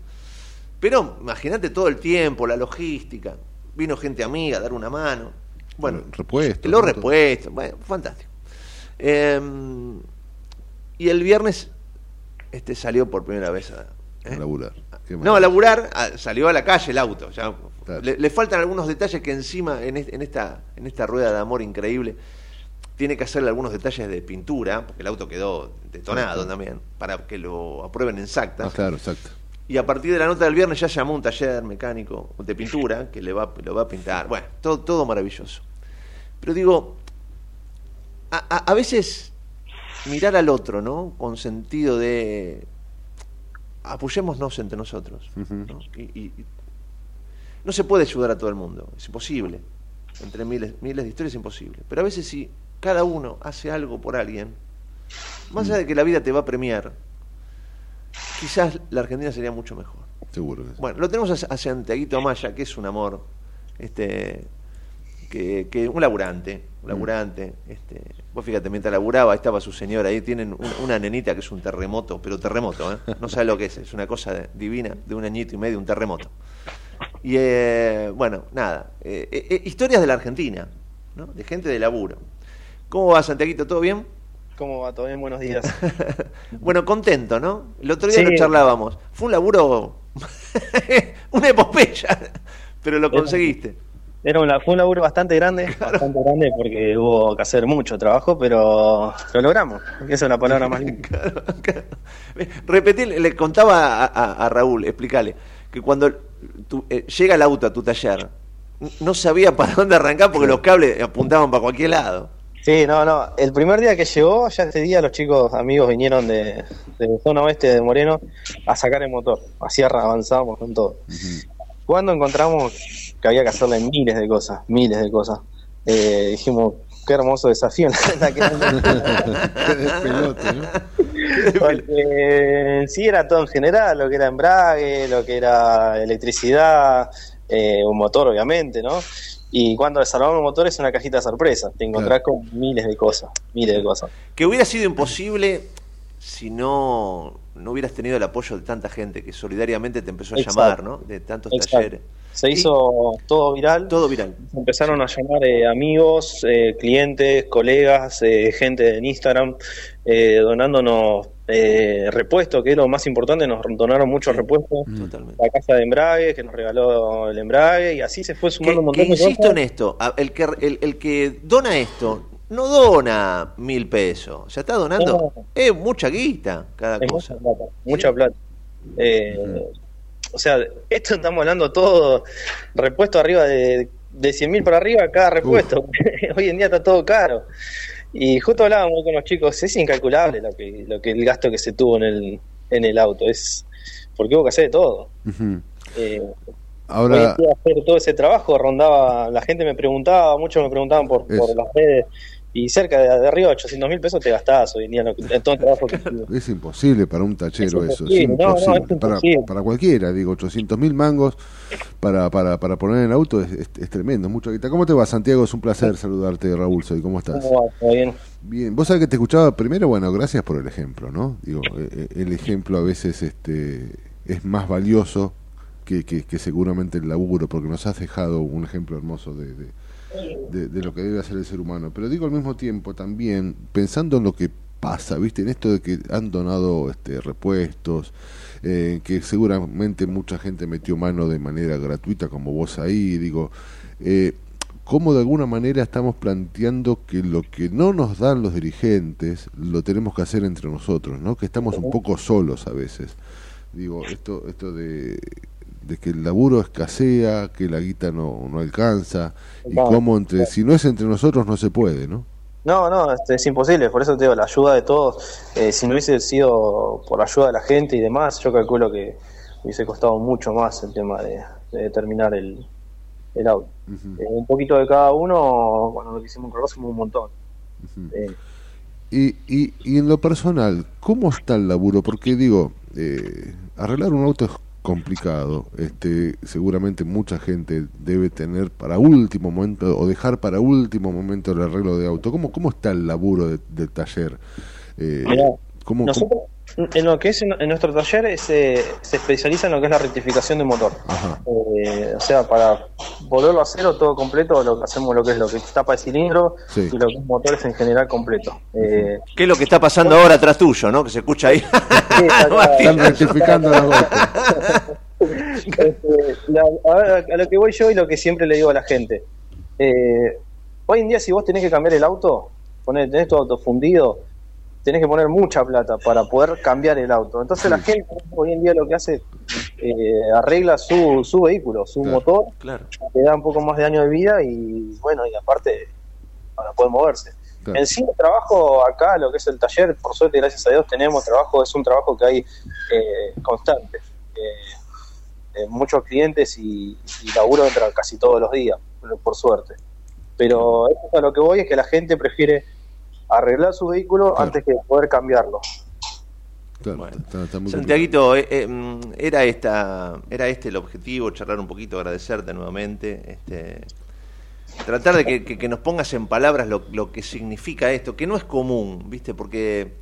Pero imagínate todo el tiempo, la logística. vino gente amiga a dar una mano. Bueno, repuesto. los ¿no? repuestos, bueno, fantástico. Eh, y el viernes este salió por primera vez a, A laburar. No, a laburar, a- salió a la calle el auto. ya. le, le faltan algunos detalles que encima, en, en esta, en esta rueda de amor increíble, tiene que hacerle algunos detalles de pintura, porque el auto quedó detonado también, para que lo aprueben en SACTA. Ah, claro, exacto. Y a partir de la nota del viernes ya llamó un taller mecánico de pintura que le va, lo va a pintar. Bueno, todo, todo maravilloso. Pero digo, a, a- a veces mirar al otro, ¿no? Con sentido de apoyémonos entre nosotros. ¿no? Y, y- y no se puede ayudar a todo el mundo, es imposible. Entre miles, miles de historias es imposible. Pero a veces si cada uno hace algo por alguien, más allá de que la vida te va a premiar, quizás la Argentina sería mucho mejor. Seguro que sí. Bueno, lo tenemos a, Santiaguito Amaya, que es un amor, este, que, que un laburante, un laburante, este, vos fíjate, mientras laburaba estaba su señora ahí, tienen un- una nenita que es un terremoto, pero terremoto, ¿eh? no sabe lo que es, es una cosa de- divina, de un añito y medio, un terremoto. Y eh, bueno, nada, eh, historias de la Argentina, ¿no? de gente de laburo. ¿Cómo va Santiaguito? ¿Todo bien? ¿Cómo va? ¿Todo bien? Buenos días. Bueno, contento, ¿no? El otro día Sí. lo charlábamos. Fue un laburo, una epopeya, pero lo conseguiste. Era un, fue un laburo bastante grande, bastante grande porque hubo que hacer mucho trabajo, pero lo logramos. Esa es la palabra más linda. Repetí, le contaba a, a- a Raúl, explícale, que cuando tu- eh, llega el auto a tu taller, no sabía para dónde arrancar porque los cables apuntaban para cualquier lado. Sí, no, no. El primer día que llegó, ya este día los chicos amigos vinieron de, de zona oeste de Moreno a sacar el motor. Así arra- avanzábamos con todo. Cuando encontramos que había que hacerle miles de cosas, miles de cosas, eh, dijimos, qué hermoso desafío. la que- Porque en sí era todo en general, lo que era embrague, lo que era electricidad, eh, un motor obviamente, ¿no? Y cuando desarmamos el motor es una cajita de sorpresa, te encontrás con miles de cosas, miles de cosas. Que hubiera sido imposible si no, no hubieras tenido el apoyo de tanta gente que solidariamente te empezó a Exacto. llamar, ¿no? De tantos Exacto. talleres. Se hizo todo viral. Todo viral. Se empezaron a llamar eh, amigos, eh, clientes, colegas, eh, gente en Instagram, eh, donándonos eh, repuestos, que es lo más importante, nos donaron muchos repuestos. La casa de embrague, que nos regaló el embrague, y así se fue sumando un Que montón de insisto cosas. en esto, el que, el, el que dona esto, no dona mil pesos, ya está donando, es mucha guita cada Es cosa. mucha plata, mucha plata. Eh, O sea, esto estamos hablando todo repuesto arriba de, de 100 mil para arriba cada repuesto. Hoy en día está todo caro. Y justo hablábamos con los chicos, es incalculable lo que, lo que el gasto que se tuvo en el, en el auto. Es porque hubo que hacer de todo. Eh, Ahora- hacer todo ese trabajo rondaba, la gente me preguntaba, muchos me preguntaban por, por las redes, y cerca de, de arriba de 800 mil pesos te gastabas hoy en día en todo el trabajo que Es imposible para un tachero Es eso, es imposible, no, no, es imposible. para, para cualquiera, digo, 800 mil mangos para, para, para poner en el auto es, es- es tremendo, guita. ¿Cómo te va, Santiago? Es un placer saludarte, Raúl, soy, ¿cómo estás? ¿Cómo va? ¿Todo bien? Bien, vos sabés que te escuchaba primero, bueno, gracias por el ejemplo, ¿no? Digo, eh, eh, el ejemplo a veces este es más valioso que, que, que seguramente el laburo, porque nos has dejado un ejemplo hermoso de, de, de- lo que debe hacer el ser humano. Pero digo al mismo tiempo también, pensando en lo que pasa, ¿viste? En esto de que han donado este, repuestos, eh, que seguramente mucha gente metió mano de manera gratuita, como vos ahí, digo, eh, cómo de alguna manera estamos planteando que lo que no nos dan los dirigentes lo tenemos que hacer entre nosotros, ¿no? Que estamos un poco solos a veces. Digo, esto, esto de, de que el laburo escasea, que la guita no, no alcanza, y Claro, cómo entre, si no es entre nosotros no se puede, ¿no? No, no, es, es imposible, por eso te digo, la ayuda de todos, eh, si no hubiese sido por la ayuda de la gente y demás, yo calculo que hubiese costado mucho más el tema de, de terminar el, el auto. Eh, un poquito de cada uno, bueno, lo que hicimos Ross fue un montón. Eh, Y, y, y en lo personal, ¿cómo está el laburo? Porque digo, eh, arreglar un auto es complicado. Este, seguramente mucha gente debe tener para último momento o dejar para último momento el arreglo de auto. ¿Cómo, cómo está el laburo de- del taller? Eh, Mirá, ¿cómo- nosotros, En lo que es en, en nuestro taller es, eh, se especializa en lo que es la rectificación de motor. Eh, o sea, para volverlo a cero todo completo, lo que hacemos lo que es lo que es tapa de cilindro Sí. y lo que es motores en general completo. Eh, ¿Qué es lo que está pasando ahora atrás tuyo, no? Que se escucha ahí. Están rectificando la. Este, la- a, a lo que voy yo y lo que siempre le digo a la gente. Eh, hoy en día, si vos tenés que cambiar el auto, poner, tenés tu auto fundido, tenés que poner mucha plata para poder cambiar el auto. Entonces, la gente hoy en día lo que hace, eh, arregla su, su vehículo, su motor, Claro. le da un poco más de año de vida y bueno, y aparte, para poder moverse. Claro. En sí, el trabajo acá, lo que es el taller, por suerte, gracias a Dios, tenemos trabajo, es un trabajo que hay eh, constante. Eh, eh, muchos clientes y, y laburo entra casi todos los días, por- suerte. Pero esto a lo que voy es que la gente prefiere arreglar su vehículo antes que poder cambiarlo. Claro, está- está muy Santiaguito, eh, eh, mm, era esta, era este el objetivo, charlar un poquito, agradecerte nuevamente, este, tratar de que, que- que nos pongas en palabras lo, lo que significa esto, que no es común, viste, porque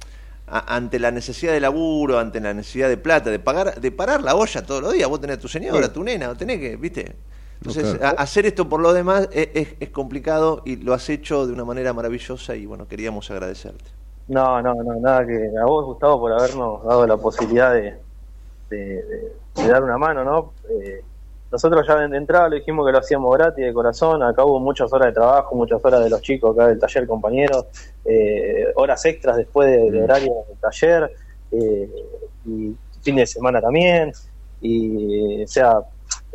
a- ante la necesidad de laburo, ante la necesidad de plata, de pagar, de parar la olla todos los días, vos tenés a tu señora, Sí. tu nena, tenés que, viste. Entonces, claro. a- hacer esto por lo demás es, es- es complicado y lo has hecho de una manera maravillosa y bueno, queríamos agradecerte. No, no, no, nada que a vos, Gustavo, por habernos dado la posibilidad de, de, de- de dar una mano, ¿no? Eh, nosotros ya de entrada le dijimos que lo hacíamos gratis de corazón, acá hubo muchas horas de trabajo, muchas horas de los chicos acá del taller compañeros, eh, horas extras después de- de horario del taller, eh, y fin de semana también, y o sea,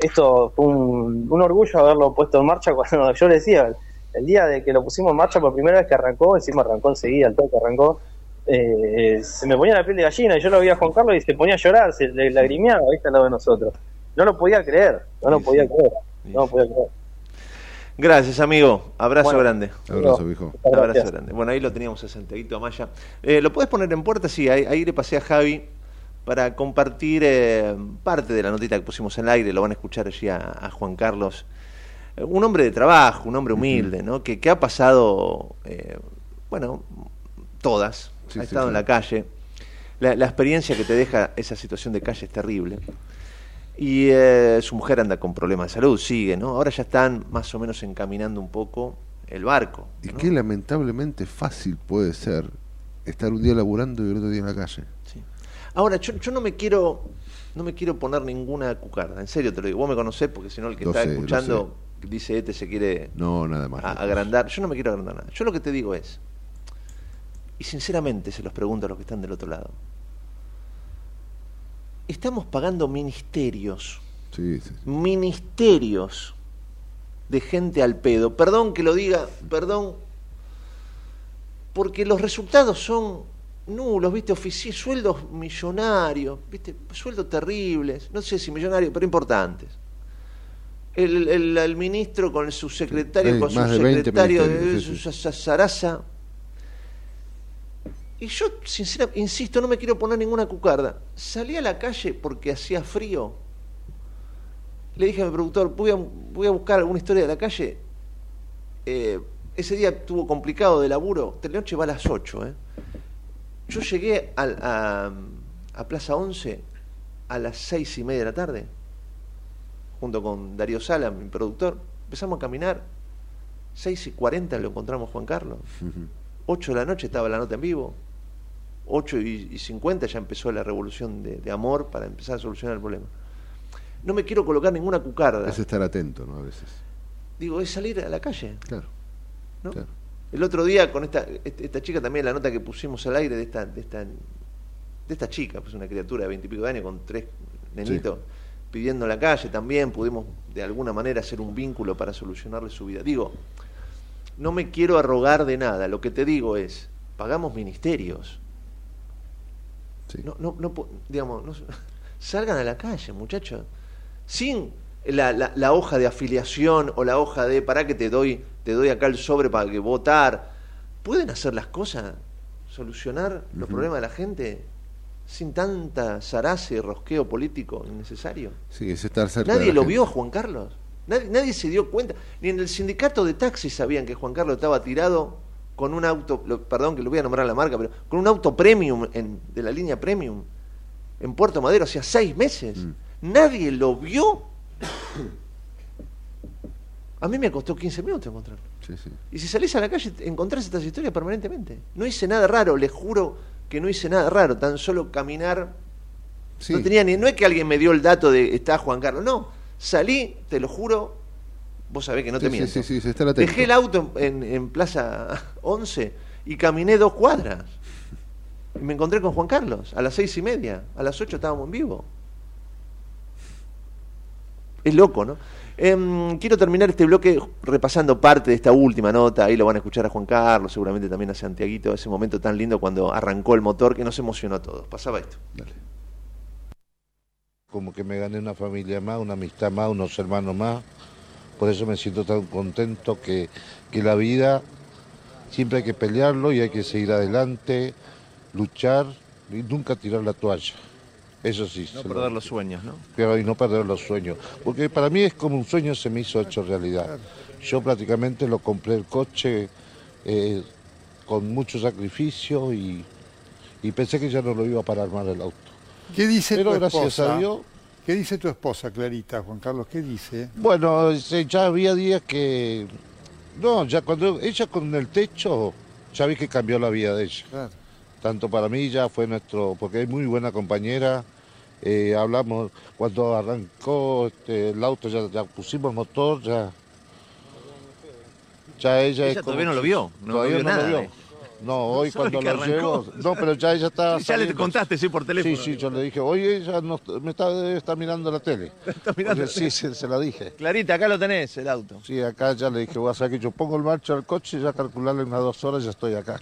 esto fue un, un orgullo haberlo puesto en marcha cuando yo le decía, el día de que lo pusimos en marcha por primera vez que arrancó, encima arrancó enseguida, el toque arrancó, eh, se me ponía la piel de gallina y yo lo veía a Juan Carlos y se ponía a llorar, se le lagrimeaba, viste, al lado de nosotros. No lo podía creer, no lo podía creer, no lo podía creer. Gracias, amigo. Abrazo Bueno, grande. Abrazo, viejo. Abrazo gracias. grande. Bueno, ahí lo teníamos a Santiaguito Amaya. Eh, ¿Lo puedes poner en puerta? Sí, ahí, ahí le pasé a Javi para compartir eh, parte de la notita que pusimos en el aire. Lo van a escuchar allí a, a Juan Carlos. Eh, un hombre de trabajo, un hombre humilde, ¿no? Que, que ha pasado, eh, bueno, todas. Sí, ha sí, estado en la calle. La, la experiencia que te deja esa situación de calle es terrible. Y eh, su mujer anda con problemas de salud, sigue, ¿no? Ahora ya están más o menos encaminando un poco el barco. Y qué lamentablemente fácil puede ser estar un día laburando y el otro día en la calle. Ahora, yo, yo no me quiero no me quiero poner ninguna cucarda, en serio te lo digo. Vos me conocés porque si no el que Lo está sé, escuchando dice este se quiere No, nada más. agrandar. Yo no me quiero agrandar nada. Yo lo que te digo es, y sinceramente se los pregunto a los que están del otro lado, estamos pagando ministerios, Sí, sí. ministerios de gente al pedo. Perdón que lo diga, perdón, porque los resultados son nulos, ¿viste? Sueldos millonarios, ¿viste? Sueldos terribles, no sé si millonarios, pero importantes. El, el- el ministro con el subsecretario, Hay con su de 20 secretario de sí, su sa- sa- zaraza. Y yo, sinceramente, insisto, no me quiero poner ninguna cucarda. Salí a la calle porque hacía frío. Le dije a mi productor, voy a, voy a buscar alguna historia de la calle. Eh, ese día estuvo complicado de laburo. Telenoche va a las 8. ¿eh? Yo llegué a, a Plaza 11 a las seis y media de la tarde, junto con Darío Sala, mi productor. Empezamos a caminar. 6 y 40 lo encontramos Juan Carlos. 8 de la noche estaba la nota en vivo. 8 y, y 50 ya empezó la revolución de, de amor para empezar a solucionar el problema. No me quiero colocar ninguna cucarda. Es estar atento, ¿no? A veces. Digo, es salir a la calle. Claro. ¿no? claro. El otro día con esta, este- esta chica también, la nota que pusimos al aire de esta, de esta, de esta chica, pues una criatura de veintipico de años con tres nenitos, pidiendo en la calle también, pudimos de alguna manera hacer un vínculo para solucionarle su vida. Digo, no me quiero arrogar de nada, lo que te digo es, pagamos ministerios. No, no, no, digamos, no- salgan a la calle, muchachos, sin la, la- la hoja de afiliación o la hoja de para que te doy, te doy acá el sobre para que votar. Pueden hacer las cosas, solucionar los problemas de la gente sin tanta zarace y rosqueo político innecesario. Sí, es estar cerca de Nadie lo gente. vio a Juan Carlos. Nadie, nadie se dio cuenta. Ni en el sindicato de taxis sabían que Juan Carlos estaba tirado con un auto, lo- perdón que lo voy a nombrar la marca, pero con un auto premium en- de la línea premium en Puerto Madero hacía seis meses. Nadie lo vio. A mí me costó 15 minutos encontrarlo. Sí, sí. Y si salís a la calle encontrás estas historias permanentemente. No hice nada raro, les juro que no hice nada raro, tan solo caminar. Sí. No tenía ni, no es que alguien me dio el dato de está Juan Carlos, no. Salí, te lo juro, vos sabés que no te miento. sí, sí, se está. Dejé el auto en, en Plaza 11 y caminé dos cuadras. Y me encontré con Juan Carlos a las seis y media. A las ocho estábamos en vivo. Es loco, ¿no? Em, quiero terminar este bloque repasando parte de esta última nota. Ahí lo van a escuchar a Juan Carlos, seguramente también a Santiaguito. Ese momento tan lindo cuando arrancó el motor que nos emocionó a todos. Pasaba esto. como que me gané una familia más, una amistad más, unos hermanos más. Por eso me siento tan contento que, que la vida siempre hay que pelearlo y hay que seguir adelante, luchar y nunca tirar la toalla. Eso sí. No lo- perder los sueños, ¿no? pero y no perder los sueños. Porque para mí es como un sueño se me hizo hecho realidad. Yo prácticamente lo compré el coche eh, con mucho sacrificio y, y pensé que ya no lo iba para armar el auto. ¿Qué dice Pero tu gracias esposa? a Dios. ¿Qué dice tu esposa, Clarita, Juan Carlos? ¿Qué dice? Bueno, ya había días que... No, ya cuando ella con el techo, ya vi que cambió la vida de ella. Tanto para mí ya fue nuestro, porque es muy buena compañera. Eh, hablamos cuando arrancó este, el auto, ya, ya pusimos motor, ya... Ya ella, Ella todavía no lo vio, no todavía vio no nada, lo vio. eh. No, hoy cuando lo llevo... No, pero ya ella estaba Ya le contaste, sí, por teléfono. Sí, sí, yo le dije, oye, ella no, me está, estar mirando la tele. mirando Sí, se, se la dije. Clarita, acá lo tenés, el auto. Sí, acá ya le dije, voy a saber que yo pongo el marcha al coche y ya calcularle unas dos horas ya estoy acá.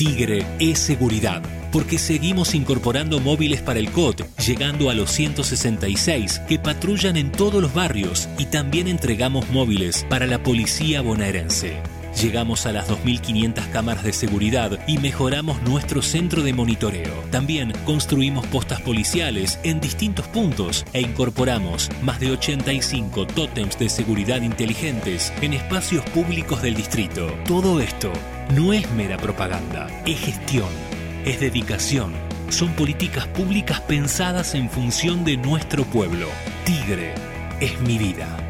Tigre es seguridad, porque seguimos incorporando móviles para el COT, llegando a los 166 que patrullan en todos los barrios y también entregamos móviles para la policía bonaerense. Llegamos a las 2.500 cámaras de seguridad y mejoramos nuestro centro de monitoreo. También construimos postas policiales en distintos puntos e incorporamos más de 85 tótems de seguridad inteligentes en espacios públicos del distrito. Todo esto no es mera propaganda, es gestión, es dedicación. Son políticas públicas pensadas en función de nuestro pueblo. Tigre es mi vida.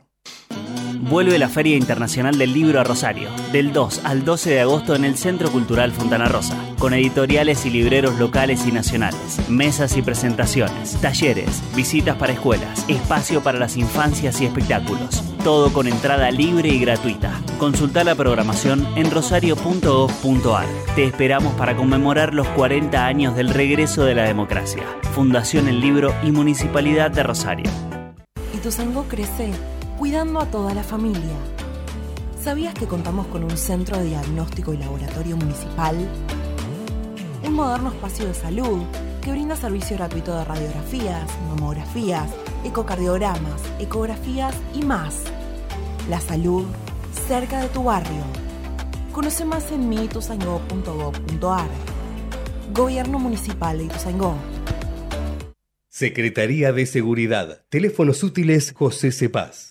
Vuelve la Feria Internacional del Libro a Rosario, del 2 al 12 de agosto en el Centro Cultural Fontana Rosa, con editoriales y libreros locales y nacionales, mesas y presentaciones, talleres, visitas para escuelas, espacio para las infancias y espectáculos. Todo con entrada libre y gratuita. Consulta la programación en rosario.gov.ar. Te esperamos para conmemorar los 40 años del regreso de la democracia. Fundación El Libro y Municipalidad de Rosario. Ituzaingó crece cuidando a toda la familia. ¿Sabías que contamos con un centro de diagnóstico y laboratorio municipal? Un moderno espacio de salud que brinda servicio gratuito de radiografías, mamografías, ecocardiogramas, ecografías y más. La salud cerca de tu barrio. Conoce más en miituzaingó.gov.ar. Gobierno Municipal de Ituzaingó. Secretaría de Seguridad. Teléfonos útiles José Cepaz.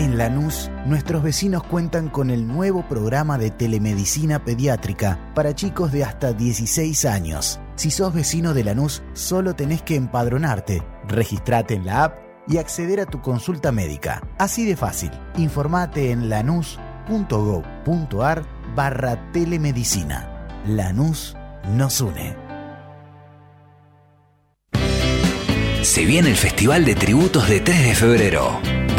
En Lanús, nuestros vecinos cuentan con el nuevo programa de telemedicina pediátrica para chicos de hasta 16 años. Si sos vecino de Lanús, solo tenés que empadronarte, registrate en la app y acceder a tu consulta médica. Así de fácil. Informate en lanús.gov.ar barra telemedicina. Lanús nos une. Se viene el Festival de Tributos de 3 de febrero.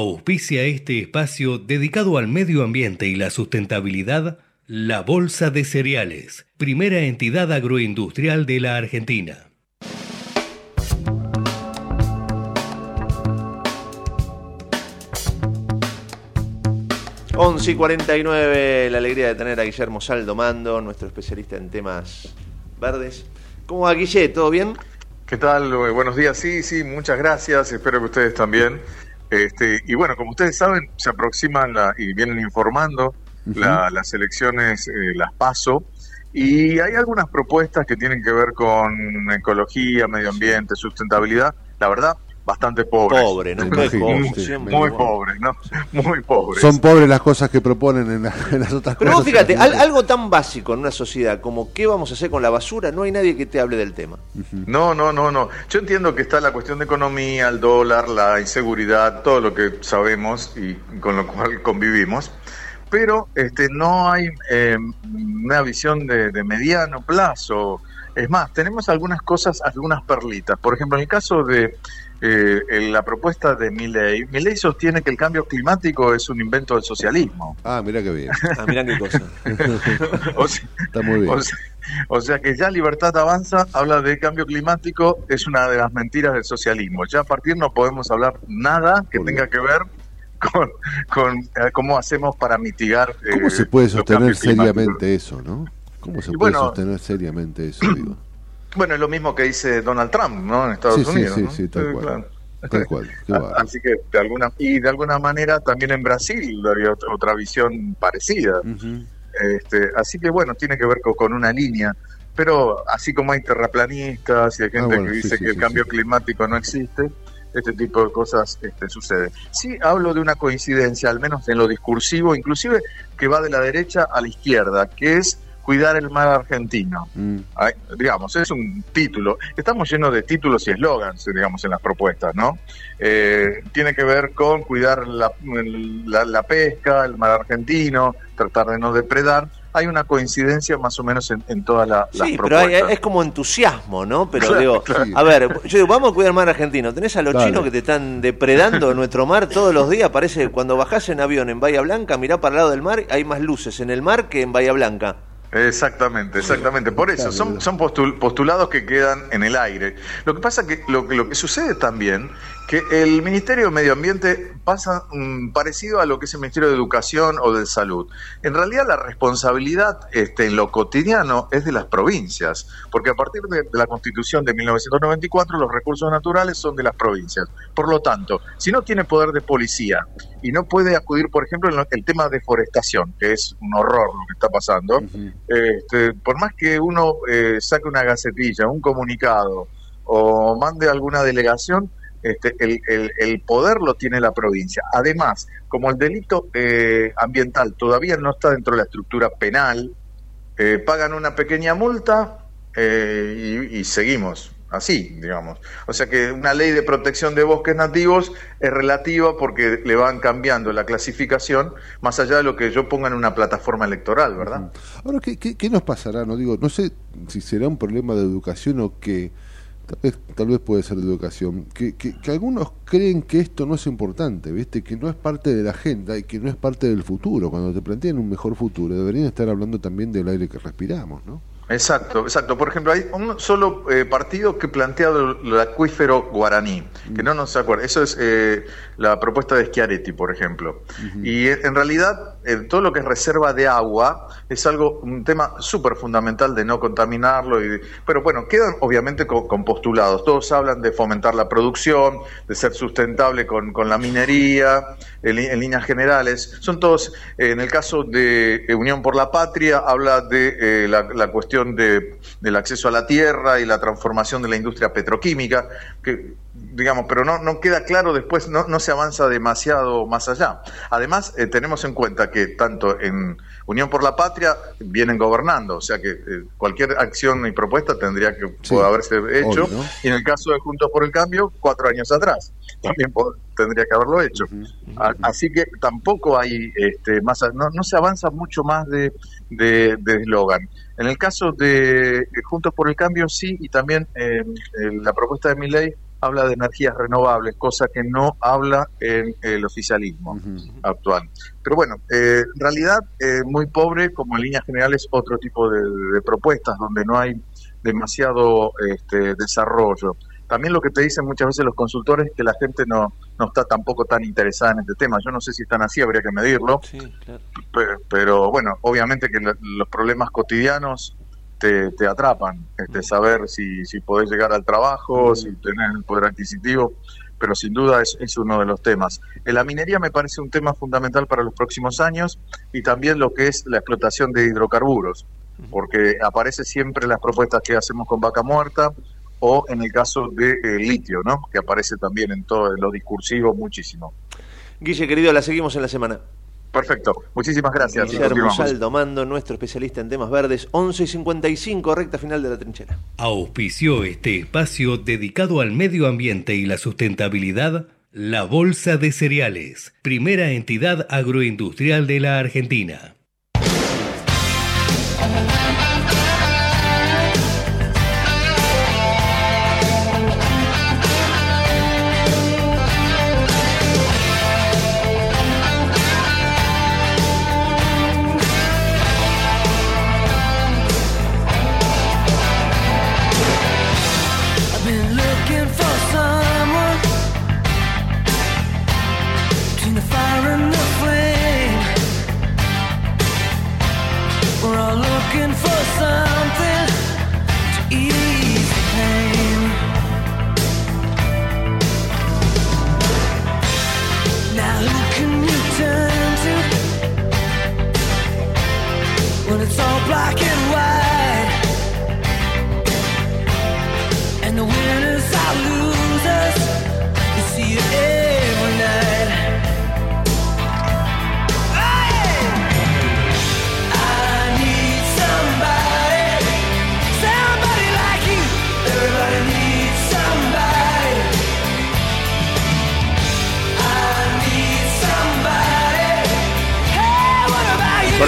Auspicia este espacio dedicado al medio ambiente y la sustentabilidad, la Bolsa de Cereales, primera entidad agroindustrial de la Argentina. 11 y 49, la alegría de tener a Guillermo Saldomando, nuestro especialista en temas verdes. ¿Cómo va, Guille? ¿Todo bien? ¿Qué tal? Buenos días. Sí, sí, muchas gracias. Espero que ustedes también. Este, y bueno, como ustedes saben, se aproximan la- y vienen informando la- las elecciones, eh, las paso. Y hay algunas propuestas que tienen que ver con ecología, medio ambiente, sustentabilidad. La verdad, bastante pobres. Pobre, ¿no? Muy, imagino, muy, sí, muy pobres, ¿no? Muy pobres. Son pobres las cosas que proponen en, la- en las otras Pero cosas. vos fíjate, al- algo tan básico en una sociedad como qué vamos a hacer con la basura, no hay nadie que te hable del tema. No, no, no, no. Yo entiendo que está la cuestión de economía, el dólar, la inseguridad, todo lo que sabemos y con lo cual convivimos, pero este, no hay eh, una visión de, de mediano plazo. Es más, tenemos algunas cosas, algunas perlitas. Por ejemplo, en el caso de eh, en la propuesta de Milley, Milley sostiene que el cambio climático es un invento del socialismo. Ah, mira qué bien. Ah, qué cosa. O sea, Está muy bien. o sea, o sea que ya Libertad Avanza habla de cambio climático, es una de las mentiras del socialismo. Ya a partir no podemos hablar nada que tenga que ver con, con eh, cómo hacemos para mitigar. ¿Cómo eh, se puede sostener seriamente eso, no? ¿Cómo se Y puede bueno- sostener seriamente eso, digo? Bueno, es lo mismo que dice Donald Trump, ¿no? En Estados Sí, Unidos. sí, ¿no? sí, tal Eh, cual. claro. Tal cual. Bárbaro. Así que de alguna y de alguna manera también en Brasil había otra, otra visión parecida. Este, así que bueno, tiene que ver co- con, una línea. Pero así como hay terraplanistas y hay gente Ah, bueno, que dice que el cambio climático no existe, este tipo de cosas este, sucede. Sí hablo de una coincidencia, al menos en lo discursivo, inclusive que va de la derecha a la izquierda, que es cuidar el mar argentino. Mm. Ay, digamos, es un título. Estamos llenos de títulos y eslogans, digamos, en las propuestas, ¿no? Eh, tiene que ver con cuidar la, la- la pesca, el mar argentino, tratar de no depredar. Hay una coincidencia más o menos en, en todas la- las Sí, pero hay- propuestas. es como entusiasmo, ¿no? Pero Claro, digo, claro. a ver, yo digo, vamos a cuidar el mar argentino. Tenés a los Dale. chinos que te están depredando nuestro mar todos los días. Parece que cuando bajás en avión en Bahía Blanca, mirá para el lado del mar, hay más luces en el mar que en Bahía Blanca. Exactamente, exactamente. Por eso, son, son postul- postulados que quedan en el aire. Lo que pasa que lo, que lo que sucede también, que el Ministerio de Medio Ambiente pasa mm, parecido a lo que es el Ministerio de Educación o de Salud. En realidad la responsabilidad este, en lo cotidiano es de las provincias, porque a partir de, de la Constitución de 1994 los recursos naturales son de las provincias. Por lo tanto, si no tiene poder de policía y no puede acudir, por ejemplo, en lo- el tema de deforestación, que es un horror lo que está pasando, este, por más que uno eh, saque una gacetilla, un comunicado o mande alguna delegación, este, el, el- poder lo tiene la provincia. Además, como el delito eh, ambiental todavía no está dentro de la estructura penal, eh, pagan una pequeña multa eh, y, y seguimos así, digamos. O sea que una ley de protección de bosques nativos es relativa porque le van cambiando la clasificación más allá de lo que yo ponga en una plataforma electoral, ¿verdad? Ahora, ¿qué, qué, qué nos pasará? No digo, no sé si será un problema de educación o que tal vez, tal vez puede ser de educación, que, que, que algunos creen que esto no es importante, ¿viste? Que no es parte de la agenda y que no es parte del futuro. Cuando te plantean un mejor futuro, deberían estar hablando también del aire que respiramos, ¿no? Exacto, exacto. Por ejemplo, hay un solo eh, partido que plantea el, acuífero guaraní, que no nos acuerda. Eso es eh, la propuesta de Schiaretti, por ejemplo. Y eh, en realidad, eh, todo lo que es reserva de agua es algo, un tema súper fundamental de no contaminarlo. Y, pero bueno, quedan obviamente con, con postulados. Todos hablan de fomentar la producción, de ser sustentable con, con la minería, en, líneas generales. Son todos, eh, en el caso de Unión por la Patria, habla de eh, la, la cuestión de, del acceso a la tierra y la transformación de la industria petroquímica, que digamos, pero no, no queda claro después, no, no se avanza demasiado más allá. Además, eh, tenemos en cuenta que tanto en Unión por la Patria vienen gobernando, o sea que eh, cualquier acción y propuesta tendría que Sí, haberse hecho, obvio, ¿no? y en el caso de Juntos por el Cambio, cuatro años atrás, también tendría que haberlo hecho. Así que tampoco hay este, más, no, no se avanza mucho más de de de eslogan. en el caso de Juntos por el Cambio sí, y también eh, eh, la propuesta de mi ley habla de energías renovables, cosa que no habla en el oficialismo actual. Pero bueno, eh, en realidad eh, muy pobre, como en líneas generales, otro tipo de, de propuestas donde no hay demasiado este, desarrollo. También lo que te dicen muchas veces los consultores es que la gente no, no está tampoco tan interesada en este tema. Yo no sé si están así, habría que medirlo. Sí, claro. Pero, pero, bueno, obviamente que lo- los problemas cotidianos te, te atrapan. Este, saber si, si podés llegar al trabajo, si tenés el poder adquisitivo, pero sin duda es, es uno de los temas. La minería me parece un tema fundamental para los próximos años y también lo que es la explotación de hidrocarburos, porque aparece siempre las propuestas que hacemos con vaca muerta o en el caso de eh, litio, ¿no? que aparece también en todo lo discursivo muchísimo. Guille, querido, la seguimos en la semana. Perfecto, muchísimas gracias. Guillermo. Saldo Mando, nuestro especialista en temas verdes, 11 y 55, recta final de la trinchera. Auspició este espacio dedicado al medio ambiente y la sustentabilidad. La Bolsa de Cereales, primera entidad agroindustrial de la Argentina.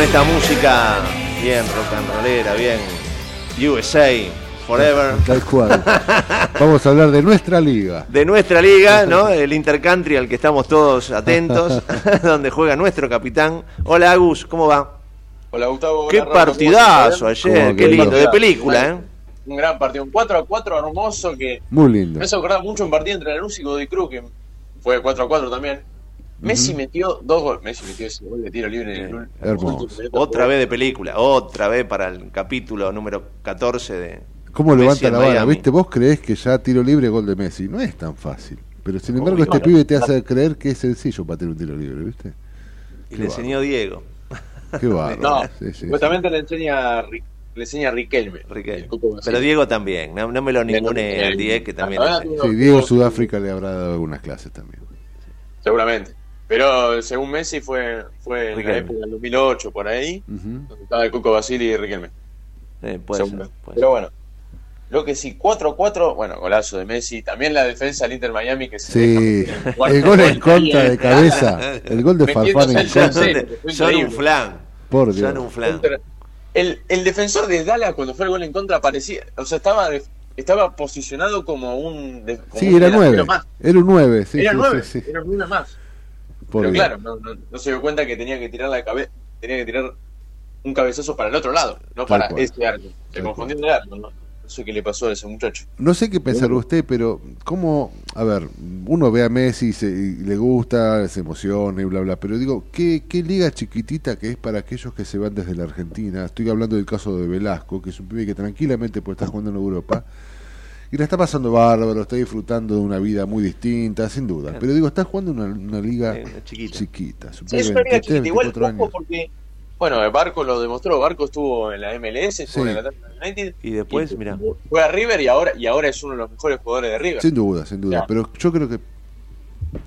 Con esta música bien rock and rollera, bien USA, Forever. Tal cual. Vamos a hablar de nuestra liga. De nuestra liga, ¿no? El Intercountry al que estamos todos atentos, donde juega nuestro capitán. Hola Agus, ¿cómo va? Hola Gustavo. Qué hola, Rafa, ¿cómo partidazo ayer, ¿Cómo qué lindo, de película, ¿eh? Un gran partido, un 4 a 4 hermoso que Muy lindo. me hace acordar mucho un partido entre Lanús y Godoy Cruz que fue 4 a 4 también. Messi metió dos goles, Messi metió ese gol de tiro libre en el Hermoso. Otra vez de película, otra vez para el capítulo número 14 de... ¿Cómo levanta la vara? ¿Viste? Vos creés que ya tiro libre gol de Messi. No es tan fácil. Pero sin embargo, Obvio. este pibe te hace creer que es sencillo para tener un tiro libre, ¿viste? Y le enseñó Diego. Qué bárbaro. No, Sí, sí, sí. supuestamente le enseña le enseña a Riquelme. Riquelme. El. Pero Diego también, no, no me lo ningune al Diego que también... Ah, hace. Diego- Sí, Diego Sudáfrica le habrá dado algunas clases también. Seguramente. Pero según Messi fue, fue en la época del 2008 por ahí, Ujú. donde estaba el Coco Basili y Riquelme. Eh, puede ser, puede Pero bueno, lo que sí, 4-4, bueno, golazo de Messi. También la defensa del Inter Miami que se Sí, deja el gol en contra de cabeza. El gol de Farfán en contra. Son un flan. Por Dios. Son un flan. El, el defensor de Dallas cuando fue el gol en contra parecía, o sea, estaba de- estaba posicionado como un como Sí, un era delantero nueve. más. Era un nueve, sí, era sí, nueve, sí, sí. era una más. Por Pero claro, no, no- no se dio cuenta que tenía que tirar la cabeza, tenía que tirar un cabezazo para el otro lado, no para ese arco. Se confundió de arco, ¿no? Sé qué le pasó a ese muchacho. No sé qué pensar usted, pero cómo, a ver, uno ve a Messi y, se- y le gusta, se emociona y bla, bla, pero digo, ¿qué, qué liga chiquitita que es para aquellos que se van desde la Argentina? Estoy hablando del caso de Velasco, que es un pibe que tranquilamente puede estar jugando en Europa y la está pasando bárbaro, está disfrutando de una vida muy distinta, sin duda. Pero digo, está jugando una, una liga chiquita. chiquita. Sí, es una liga 23, chiquita, igual 24 ojo años. porque, bueno, Barco lo demostró, Barco estuvo en la MLS, estuvo Sí. en Atlanta United, Y después, mira. fue a River y ahora, y ahora es uno de los mejores jugadores de River. Sin duda, sin duda. Ya. Pero yo creo que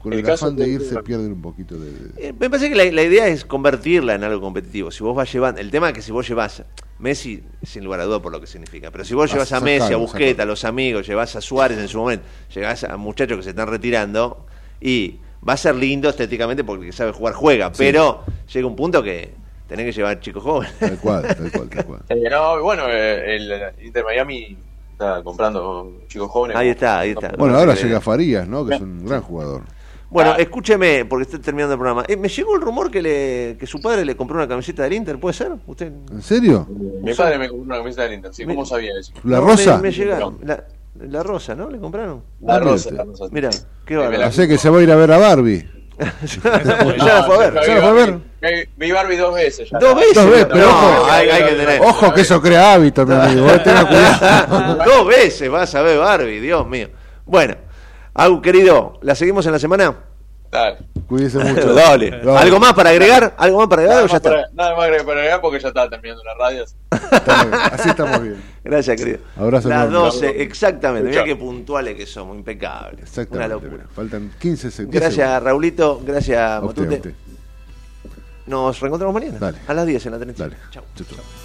con El el, caso afán de de- irse pierden un poquito de... Eh, Me parece que la, la idea es convertirla en algo competitivo. Si vos vas llevando, el tema es que si vos llevas Messi, sin lugar a duda por lo que significa, pero si vos Ah, llevas a Messi, a sacalo. Busquets, a los amigos, llevas a Suárez en su momento, llevas a muchachos que se están retirando y va a ser lindo estéticamente porque el que sabe jugar juega, Sí. pero llega un punto que tenés que llevar chicos jóvenes. Tal cual, tal cual, tal cual. Eh, no, bueno, eh, el, Inter Miami está comprando chicos jóvenes. Ahí está, ahí está. Bueno, No ahora llega Farías, ¿no? Que es un gran jugador. Bueno, Ah. escúcheme, porque estoy terminando el programa. Eh, me llegó el rumor que, le, que su padre le compró una camiseta del Inter, ¿puede ser? ¿Usted? ¿En serio? Mi padre me compró una camiseta del Inter, sí, ¿cómo sabía eso? ¿La No, rosa? Me, me llegaron. La- La rosa, ¿no? ¿Le compraron? La rosa, mira, la rosa. Mira, qué Me la- bárbaro. Así que se va a ir a ver a Barbie. ya la fue a ver. ¿Ya la fue a ver? Vi- Vi Barbie dos veces ya. Dos veces. Dos veces, pero No, ojo, hay, hay que tener. ojo que eso crea hábito, mi amigo. eh, Tenga cuidado. Dos veces vas a ver Barbie, Dios mío. Bueno, Agu, querido, ¿la seguimos en la semana? Dale. Cuídese mucho. Dale. Dale. ¿Algo más para agregar? ¿Algo más para agregar Nada o ya más, está? para, nada más para agregar porque ya estaba terminando la radio. Así estamos bien. Gracias, querido. Abrazo Las enorme. 12, exactamente. Mira qué puntuales que somos, impecables. Una Exactamente. locura. mira, Faltan 15 segundos. Gracias, Raulito. Gracias, Matute. Nos reencontramos mañana. Dale. A las 10 en la 30. Dale. Chao. Chau, chau.